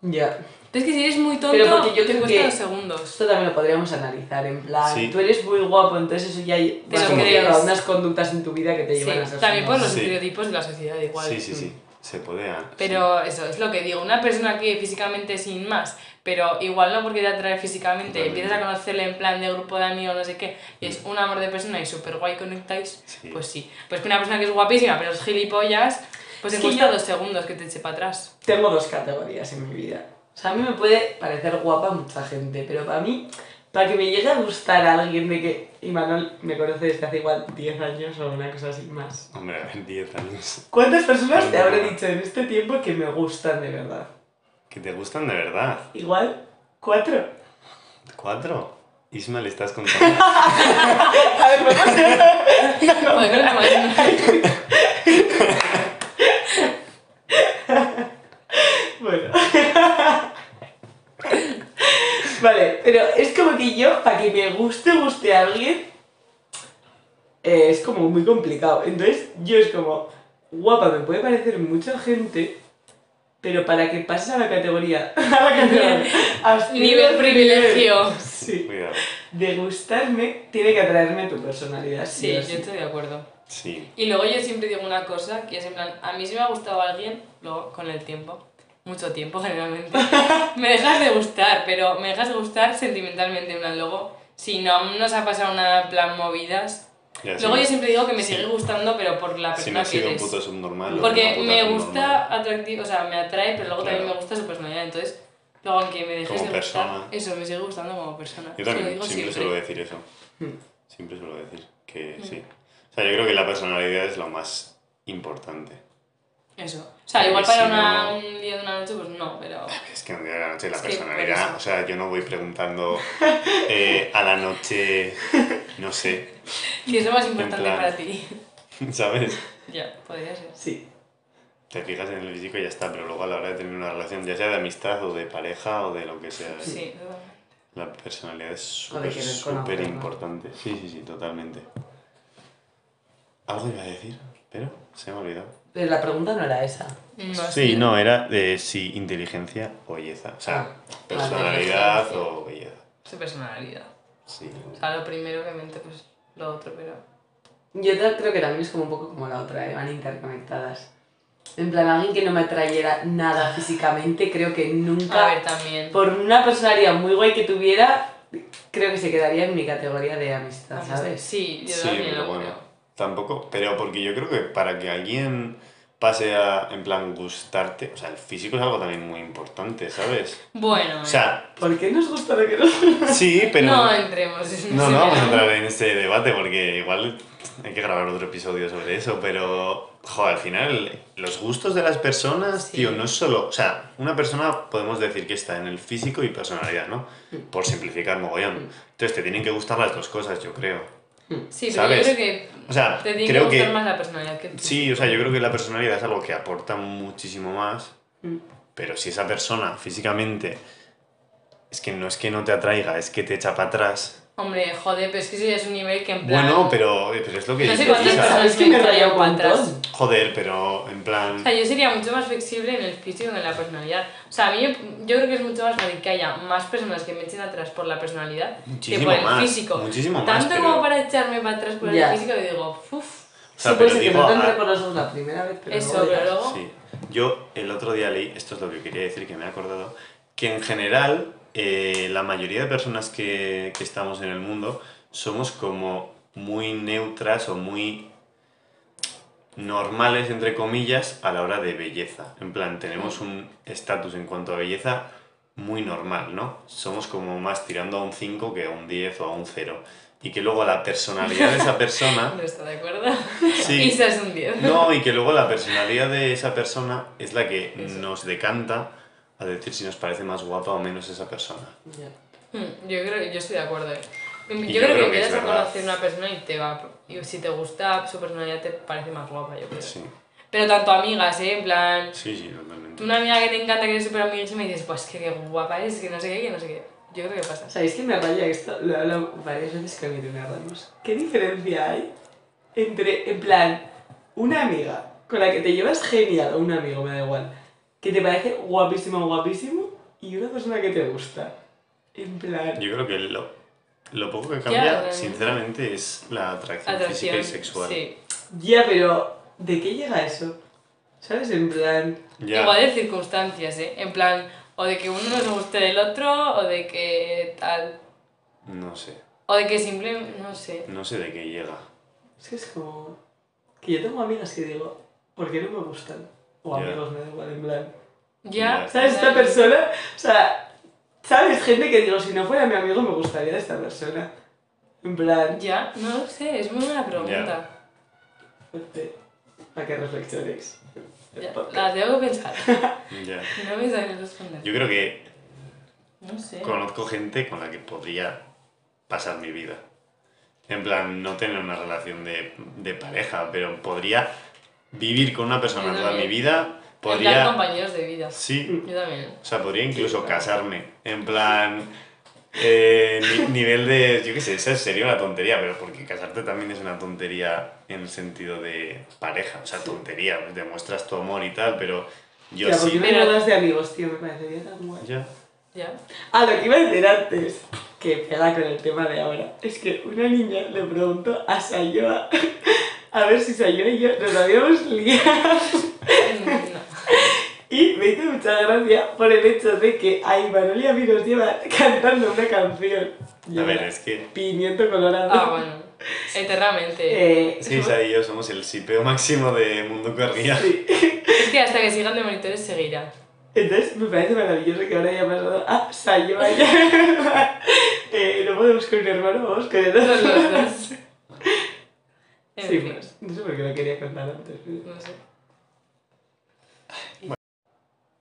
S2: Ya.
S3: Es que si eres muy tonto,
S2: Pero porque yo
S3: te
S2: creo
S3: cuesta
S2: que-
S3: dos segundos.
S2: Esto también lo podríamos analizar, en plan,
S1: Sí.
S2: tú eres muy guapo, entonces eso ya hay
S3: Te
S2: vas
S3: lo
S2: como
S3: crees.
S2: a unas conductas en tu vida que te
S3: Sí,
S2: llevan a ser
S3: también por los.
S1: Sí.
S3: estereotipos de la sociedad igual.
S1: Sí, sí, sí. Se puede. sí.
S3: Pero eso es lo que digo, una persona que físicamente sin más, pero igual no porque te atrae físicamente,
S1: Totalmente.
S3: empiezas a conocerle en plan de grupo de amigos, no sé qué, y es un amor de persona y súper guay conectáis,
S1: Sí.
S3: pues sí. Pues que una persona que es guapísima, pero es gilipollas, pues
S2: Es
S3: te
S2: que
S3: cuesta
S2: yo-
S3: dos segundos que te eche para atrás.
S2: Tengo dos categorías en mi vida. O sea, a mí me puede parecer guapa mucha gente, pero para mí, para que me llegue a gustar a alguien de que... Y Manuel me conoce desde hace igual 10 años o una cosa así más.
S1: Hombre, a ver, 10 años.
S2: ¿Cuántas personas te habré dicho en este tiempo que me gustan de verdad?
S1: Que te gustan de verdad.
S2: Igual, cuatro.
S1: ¿Cuatro? Isma, le estás contando. <laughs>
S2: A ver, vamos a <laughs> <laughs>
S3: que más-
S2: Bueno. Vale, pero es como que yo, para que me guste, guste a alguien, eh, es como muy complicado. Entonces, yo es como, guapa, me puede parecer mucha gente, pero para que pases a la categoría, <laughs> a la categoría,
S3: Nivel privilegio.
S2: Sí.
S1: Cuidado.
S2: De gustarme, tiene que atraerme tu personalidad.
S3: Sí, yo
S2: sí.
S3: estoy de acuerdo.
S1: Sí.
S3: Y luego yo siempre digo una cosa, que es en plan, a mí si me ha gustado alguien, luego con el tiempo, mucho tiempo <laughs> generalmente, me dejas de gustar, pero me dejas de gustar sentimentalmente, en plan, luego, si no nos ha pasado nada en plan movidas,
S1: Ya,
S3: luego
S1: sí.
S3: yo siempre digo que me
S1: Sí.
S3: sigue gustando, pero por la
S1: Si
S3: persona
S1: no ha
S3: que
S1: sido un
S3: eres.
S1: puto subnormal.
S3: Porque
S1: una
S3: me gusta atractivo, o sea, me atrae, pero luego también
S1: Claro.
S3: me gusta su personalidad, entonces, luego aunque me dejes
S1: Como
S3: de gustar,
S1: persona.
S3: eso, me sigue gustando como persona.
S1: Yo también
S3: digo
S1: siempre,
S3: siempre.
S1: suelo decir eso.
S2: Hmm.
S1: Siempre suelo decir que
S3: Mm.
S1: sí. O sea, yo creo que la personalidad es lo más importante.
S3: Eso. O sea, igual para
S1: si
S3: una,
S1: no-
S3: un día de una noche, pues no, pero...
S1: Es que un día de la noche la
S3: Es
S1: personalidad, o sea, yo no voy preguntando <laughs> eh, a la noche, no sé, <laughs>
S3: ¿Qué es lo más importante
S1: plan-
S3: para ti? <laughs>
S1: ¿sabes?
S3: ya, podría ser.
S2: Sí.
S1: Te fijas en el físico y ya está, pero luego a la hora de tener una relación, ya sea de amistad o de pareja o de lo que sea,
S3: Sí,
S1: la personalidad es súper, importante. Sí, sí, sí, totalmente. Algo iba a decir, pero se me ha olvidado.
S2: Pero la pregunta no era esa.
S3: no
S1: Sí, no, era de si inteligencia o belleza. O sea,
S2: Ah,
S1: personalidad o belleza.
S3: Su personalidad.
S1: Sí.
S3: O sea, lo primero, obviamente, pues lo otro, pero...
S2: Yo creo que también es como un poco como la otra, ¿eh? van interconectadas. En plan, alguien que no me atrayera nada físicamente, creo que
S3: A
S2: nunca,
S3: ver, también.
S2: por una personalidad muy guay que tuviera, creo que se quedaría en mi categoría de amistad, ¿sabes?
S3: Sí, yo
S1: Sí,
S3: también
S1: pero
S3: lo
S1: bueno.
S3: creo.
S1: Tampoco, pero porque yo creo que para que alguien pase a, en plan, gustarte. O sea, el físico es algo también muy importante, ¿sabes?
S3: Bueno,
S1: O sea,
S2: ¿Por qué nos gusta lo que nos <laughs>
S1: sí, pero...
S3: no entremos en
S1: No, no vamos a entrar en ese debate porque igual hay que grabar otro episodio sobre eso, pero, joder, al final, los gustos de las personas,
S3: Sí.
S1: tío, no es solo. O sea, una persona podemos decir que está en el físico y personalidad, ¿no? Por simplificar mogollón. Entonces te tienen que gustar las dos cosas, yo creo.
S3: Sí, pero yo creo que
S1: O sea,
S3: te tiene
S1: creo
S3: que gustar
S1: que.
S3: más la personalidad que tú.
S1: Sí, o sea, yo creo que la personalidad es algo que aporta muchísimo más,
S2: Mm.
S1: pero si esa persona físicamente es que no es que no te atraiga, es que te echa para atrás.
S3: Hombre, joder, pero es que eso ya es un nivel que en plan...
S1: Bueno, pero, pero es lo que
S3: No sé cuántas personas
S2: Es que me
S3: atrás.
S2: montón.
S1: Joder, pero en plan.
S3: O sea, yo sería mucho más flexible en el físico que en la personalidad. O sea, a mí yo, yo creo que es mucho más fácil que haya más personas que me echen atrás por la personalidad
S1: Muchísimo
S3: que por el
S1: más,
S3: físico.
S1: muchísimo más,
S3: Tanto
S1: pero-
S3: como para echarme para atrás por
S2: Ya.
S3: el físico, que digo, uff,
S1: O sea,
S2: sí,
S1: pero
S2: que
S1: digo,
S2: no te por los ojos la primera vez, pero
S3: eso,
S2: luego
S3: pero luego...
S1: Sí. Yo el otro día leí, esto es lo que quería decir, que me he acordado, que en general eh, la mayoría de personas que, que estamos en el mundo somos como muy neutras o muy normales, entre comillas, a la hora de belleza. En plan, tenemos un estatus en cuanto a belleza muy normal, ¿no? Somos como más tirando a un 5 que a un 10 o a un 0. Y que luego la personalidad de esa <laughs> persona...
S3: No está de acuerdo.
S1: Sí.
S3: Isa es un 10.
S1: No, y que luego la personalidad de esa persona es la que nos decanta a decir si nos parece más guapa o menos esa persona.
S2: Ya.
S3: Hmm, Yo creo que yo estoy de acuerdo. eh. Yo,
S1: yo
S3: creo,
S1: creo
S3: que
S1: que
S3: empiezas a conocer una persona y te va. Y si te gusta su personalidad, te parece más guapa, yo creo.
S1: Sí,
S3: Pero tanto amigas, ¿eh? En plan.
S1: sí, sí, totalmente.
S3: Una amiga que te encanta, que eres súper amiguísima y dices, pues que qué guapa es, que no sé qué, que no sé qué. Yo creo que pasa.
S2: ¿Sabéis que me raya esto? Lo he hablado varias veces mi Irene Ramos. ¿Qué diferencia hay entre, en plan, una amiga con la que te llevas genial, o un amigo, me da igual, que te parece guapísimo, guapísimo, y una persona que te gusta? En plan...
S1: Yo creo que lo, lo poco que cambia, sinceramente, es la atracción,
S3: Atracción.
S1: física y sexual.
S3: Sí.
S2: Ya, pero ¿de qué llega eso? ¿Sabes? En plan...
S1: Ya,
S3: Igual de circunstancias, ¿eh? En plan, o de que uno no se guste del otro, o de que tal.
S1: no sé,
S3: O de que simplemente. No sé.
S1: no sé de qué llega.
S2: Es que es como... Que yo tengo amigas que digo, ¿por qué no me gustan? O amigos, me da igual, en plan...
S3: Ya.
S1: Ya.
S2: ¿Sabes? Esta persona, o sea, ¿sabes? Gente que digo, si no fuera mi amigo me gustaría de esta persona. En plan,
S3: Ya, no lo sé, es muy buena pregunta.
S2: para que reflexionéis. El
S3: Ya,
S2: podcast.
S3: la tengo que pensar. <laughs>
S1: Ya.
S3: No me sabes responder.
S1: Yo creo que
S3: No sé.
S1: conozco gente con la que podría pasar mi vida. En plan, no tener una relación de, de pareja, pero podría vivir con una persona toda mi vida.
S3: En plan,
S1: Podría.
S3: compañeros de vida.
S1: Sí,
S3: Yo también.
S1: o sea, podría incluso casarme. En plan. eh, ni- nivel de. Yo qué sé, esa sería una tontería, pero porque casarte también es una tontería en el sentido de pareja. O sea, tontería, pues demuestras tu amor y tal, pero yo
S2: Ya, ¿por qué
S1: sí.
S2: me
S3: Pero-
S2: hablas de amigos, tío? Me parecería tan guay.
S1: Ya.
S3: Ya.
S2: Ah, lo que iba a decir antes, que pega con el tema de ahora, es que una niña le preguntó a Sayoa a ver si Sayoa y yo nos habíamos liado. Y me hizo mucha gracia por el hecho de que a Imanol y a mí nos lleva cantando una canción.
S1: A ver, es que.
S2: Pimiento colorado.
S3: Ah, bueno. Eternamente.
S2: Eh,
S1: que Isa y yo somos el sipeo máximo de Mundo Corría.
S2: sí.
S3: Es que hasta que sigan de monitores seguirá.
S2: Entonces me parece maravilloso que ahora haya pasado a Sayoa ya. eh, no podemos con un hermano, vamos con el
S3: Los dos. En
S2: Sí,
S3: fin,
S2: pues, no sé por qué lo quería contar antes. pero-
S3: no sé.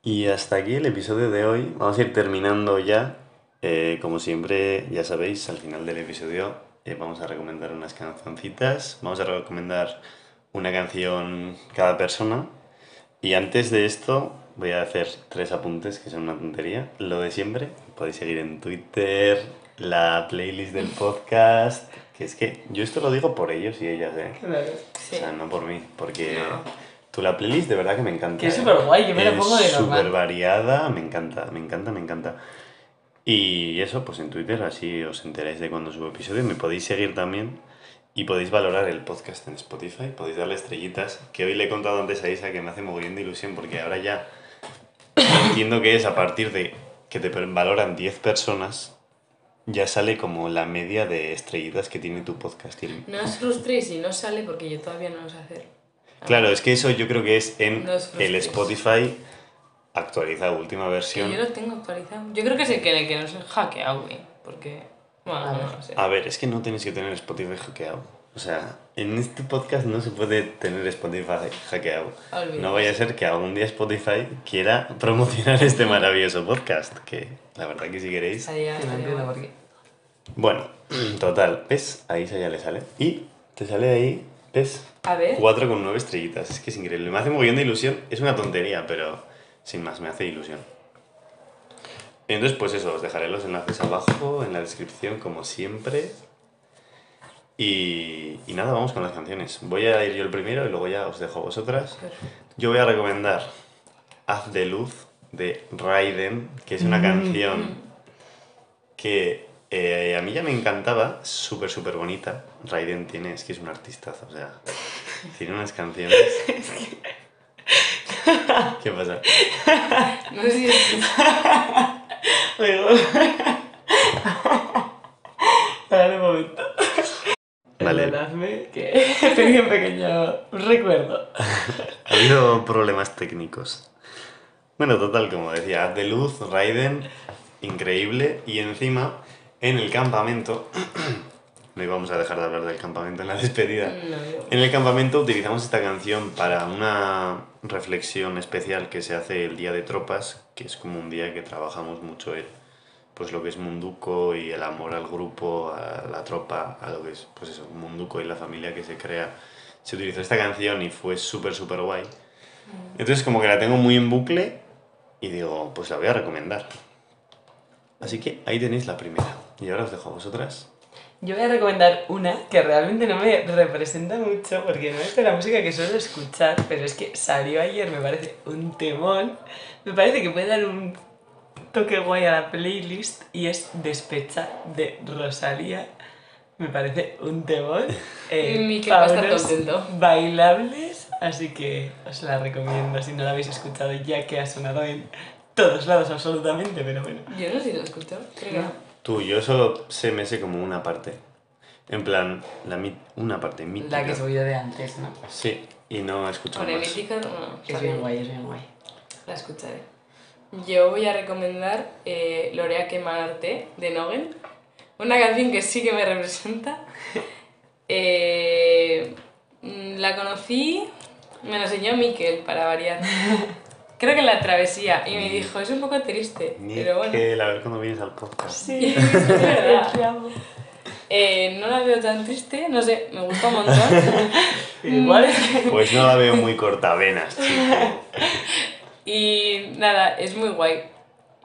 S1: Y hasta aquí el episodio de hoy. Vamos a ir terminando ya. Eh, como siempre, ya sabéis, al final del episodio eh, vamos a recomendar unas cancioncitas. Vamos a recomendar una canción cada persona. Y antes de esto, voy a hacer tres apuntes que son una tontería. Lo de siempre, podéis seguir en Twitter, la playlist del podcast. Que es que yo esto lo digo por ellos y ellas, ¿eh?
S2: Claro.
S3: Sí.
S1: O sea, no por mí, porque
S3: No.
S1: tú la playlist de verdad que me encanta.
S2: Que es
S1: ¿eh?
S2: súper guay, yo me la pongo de
S1: súper
S2: normal.
S1: variada, me encanta, me encanta, me encanta. Y eso, pues en Twitter, así os enteráis de cuando subo episodio. Me podéis seguir también y podéis valorar el podcast en Spotify, podéis darle estrellitas. Que hoy le he contado antes a Isa que me hace mogollón de ilusión porque ahora ya entiendo que es a partir de que te valoran 10 personas, ya sale como la media de estrellitas que tiene tu podcast. Y el-
S3: No os frustréis si no sale porque yo todavía no lo sé hacer.
S1: Claro, es que eso yo creo que es en
S3: Los
S1: el. Spotify actualizado, última
S3: Que
S1: versión.
S3: yo lo tengo actualizado. Yo creo que es el que, el que no es hackeado, güey. Porque. Bueno,
S2: A ver.
S3: no lo sé.
S1: A ver, es que no tenéis que tener Spotify hackeado. O sea, en este podcast no se puede tener Spotify hackeado.
S3: Olvídate.
S1: No vaya a ser que algún día Spotify quiera promocionar este maravilloso podcast, que la verdad que si queréis...
S2: Que no entiendo
S3: guay.
S2: por qué.
S1: Bueno, <clears throat> total, ¿ves? Ahí ya le sale. Y te sale ahí, ¿ves?
S3: A ver.
S1: 4 con 9 estrellitas. Es que es increíble. Me hace un mogollón de ilusión. Es una tontería, pero sin más, me hace ilusión. Entonces, pues eso, os dejaré los enlaces abajo en la descripción, como siempre. Y, y nada, vamos con las canciones. Voy a ir yo el primero y luego ya os dejo a vosotras. Yo voy a recomendar Haz de Luz de Raiden, que es una canción que eh, a mí ya me encantaba, súper, súper bonita. Raiden tiene, es que es un artistazo, o sea, tiene unas canciones. <laughs> <laughs> ¿Qué pasa?
S3: No sé si es. <laughs>
S2: Oigo. Parad un momento. Perdonadme que <laughs> tenía un pequeño recuerdo. <laughs>
S1: Ha habido problemas técnicos. Bueno, total, como decía, de Luz, Raiden, increíble. Y encima, en el campamento, <clears throat> no íbamos a dejar de hablar del campamento en la despedida.
S3: No, yo-
S1: En el campamento utilizamos esta canción para una reflexión especial que se hace el día de tropas, que es como un día que trabajamos mucho el, pues lo que es Munduco y el amor al grupo, a la tropa, a lo que es pues eso, Munduco y la familia que se crea. Se utilizó esta canción y fue súper, súper guay. Entonces como que la tengo muy en bucle y digo, pues la voy a recomendar. Así que ahí tenéis la primera. Y ahora os dejo a vosotras.
S2: Yo voy a recomendar una que realmente no me representa mucho porque no es de la música que suelo escuchar, pero es que salió ayer, me parece un temón. Me parece que puede dar un toque guay a la playlist y es Despecha de Rosalía. Me parece un temón. <laughs> Eh,
S3: Miquel va a estar contento.
S2: Bailables, así que os la recomiendo si no la habéis escuchado ya que ha sonado en todos lados absolutamente, pero bueno.
S3: Yo no sé si lo he escuchado. Creo que no.
S1: Tú, yo solo sé me sé como una parte. En plan, la mi- una parte mítica.
S2: La que he subido de antes, ¿no?
S1: Sí, y no he escuchado
S3: Con
S1: más.
S3: mítica, no.
S2: Es bien. guay, es bien guay.
S3: La escucharé. Yo voy a recomendar eh, Lorea Quemarte de Nogen. Una canción que sí que me representa. <laughs> Eh, mm, la conocí, me la enseñó Miquel para variar. <laughs> Creo que en la travesía y me dijo, es un poco triste,
S1: Ni
S3: pero bueno.
S1: que la ver cuando vienes al podcast.
S2: Sí,
S3: Es verdad. <laughs>
S2: te amo.
S3: Eh, no la veo tan triste, no sé, me gusta un montón.
S2: Igual.
S1: Pues no la veo muy cortavenas, chico.
S3: Y nada, es muy guay.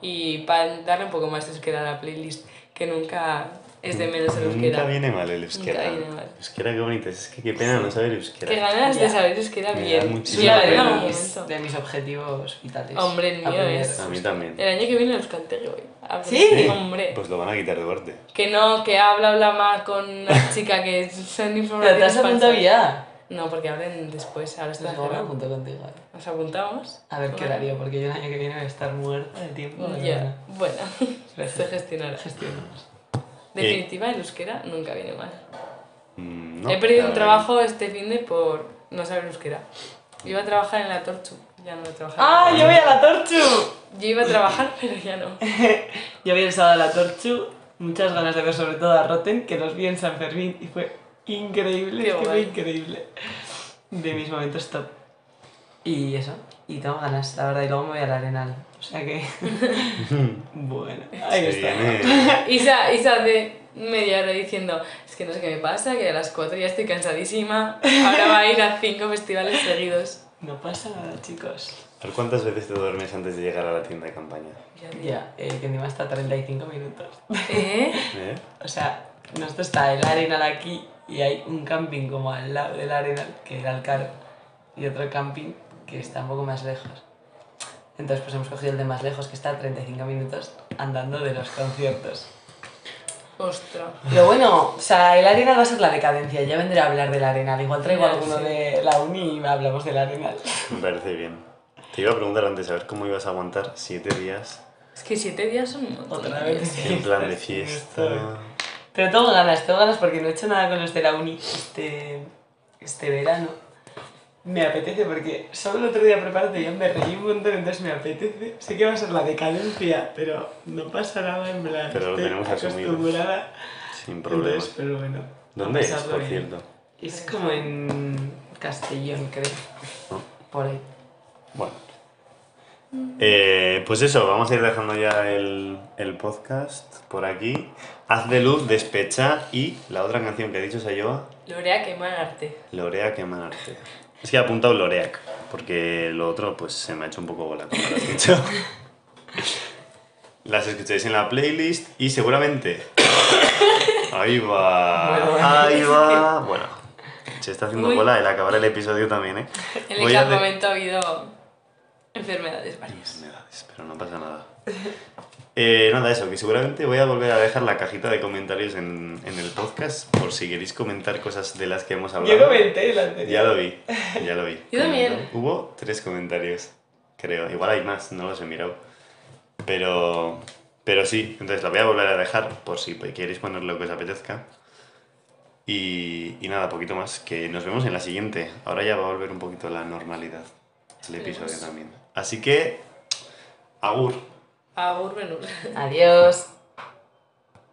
S3: Y para darle un poco más de euskera a la playlist, que nunca es de menos el euskera.
S1: Nunca viene mal el euskera.
S3: Nunca viene mal.
S1: Euskera, qué bonito. Es que qué pena no saber euskera.
S3: Qué ganas
S2: Ya.
S3: de saber euskera
S1: Me da
S3: bien.
S1: muchísima
S3: Sí,
S1: pena.
S3: en algún
S2: de, mis,
S3: momento.
S2: de mis objetivos vitales.
S3: Hombre, el mío
S2: Aprender
S3: es-
S1: A mí también.
S3: El año que viene los canté, güey. A-
S2: ¿Sí?
S3: Hombre.
S1: Pues lo van a quitar de corte.
S3: Que no, que habla, habla más con una chica que son
S2: Pero te
S3: informaciones
S2: has apuntado ya.
S3: No, porque hablen después, ahora está
S2: Pues me apunto contigo. eh.
S3: ¿Nos apuntamos?
S2: A ver qué
S3: Bueno.
S2: horario, porque yo el año que viene voy a estar muerta de tiempo.
S3: Ya, bueno,
S2: bueno, <laughs>
S3: se gestionará.
S2: gestionamos.
S3: Definitiva, el euskera nunca viene mal.
S1: Mm, no,
S3: He perdido
S1: la
S3: un
S1: verdad
S3: trabajo este fin de por no saber euskera. Iba a trabajar en la Torchu, ya no voy a trabajar.
S2: ¡Ah, yo voy a la Torchu!
S3: Yo iba a trabajar, <laughs> pero ya no. <laughs>
S2: Yo vi el sábado a la Torchu, muchas ganas de ver sobre todo a Rotten, que los vi en San Fermín y fue increíble,
S3: Qué
S2: es que fue
S3: guay.
S2: increíble. De mis momentos top. Y eso, y tengo ganas, la verdad, y luego me voy al Arenal. O sea que. <laughs> bueno, ahí
S1: Se
S2: está.
S1: viene- <laughs>
S3: Isa, Isa de media hora diciendo, es que no sé qué me pasa, que a las 4 ya estoy cansadísima, ahora va a ir a 5 festivales seguidos.
S2: No pasa nada, chicos.
S1: A ver cuántas veces te duermes antes de llegar a la tienda de campaña.
S3: Ya.
S2: Ya, eh, que encima está 35 minutos.
S3: ¿Eh?
S1: ¿Eh?
S2: O sea, nosotros está el Arenal aquí y hay un camping como al lado del Arenal, que era el caro, y otro camping que está un poco más lejos. Entonces pues hemos cogido el de más lejos, que está a 35 minutos andando de los conciertos.
S3: Ostras.
S2: Pero bueno, o sea, el Arenal va a ser la decadencia, ya vendré a hablar del Arenal. Igual traigo alguno
S3: sí.
S2: de la uni y hablamos del Arenal.
S1: Me parece bien. Te iba a preguntar antes a ver cómo ibas a aguantar siete días
S3: Es que 7 días son un montón.
S2: Otra vez.
S1: en plan de fiesta.
S2: Pero tengo ganas, tengo ganas porque no he hecho nada con los de la uni este, este verano. me apetece porque solo el otro día preparando ya me reí un montón, entonces me apetece. Sé que va a ser la decadencia, pero no pasa nada en plan.
S1: Pero lo tenemos
S2: acostumbrada.
S1: Sin problema.
S2: Entonces, pero bueno.
S1: ¿Dónde es, por
S2: bien.
S1: cierto?
S2: Es como en Castellón, creo.
S1: ¿No?
S2: Por ahí.
S1: Bueno. Eh, pues eso, vamos a ir dejando ya el, el podcast por aquí. Haz de luz, despecha y la otra canción que ha dicho Sayoa,
S3: Lorea quemarte.
S1: Lorea quemarte. Es que he apuntado Loreac, porque lo otro pues se me ha hecho un poco bola como lo has dicho. <laughs> Las escucháis en la playlist y seguramente... Ahí va. Ahí va. <laughs> Bueno, se está haciendo
S3: Uy.
S1: bola el acabar el episodio también, ¿eh?
S3: En el
S1: Voy a de-
S3: campamento ha habido enfermedades varias.
S1: enfermedades, pero no pasa nada. Eh, nada, eso, que seguramente voy a volver a dejar la cajita de comentarios en, en el podcast por si queréis comentar cosas de las que hemos hablado.
S2: Yo comenté la anterior.
S1: Ya lo vi, ya lo vi. <laughs>
S3: Yo también.
S1: Hubo tres comentarios, creo. Igual hay más, no los he mirado. Pero, pero sí, entonces la voy a volver a dejar por si queréis poner lo que os apetezca. Y, y nada, poquito más, que nos vemos en la siguiente. Ahora ya va a volver un poquito la normalidad el episodio
S3: Esperemos.
S1: también. Así que, agur.
S3: Agur, Benur.
S2: Adiós.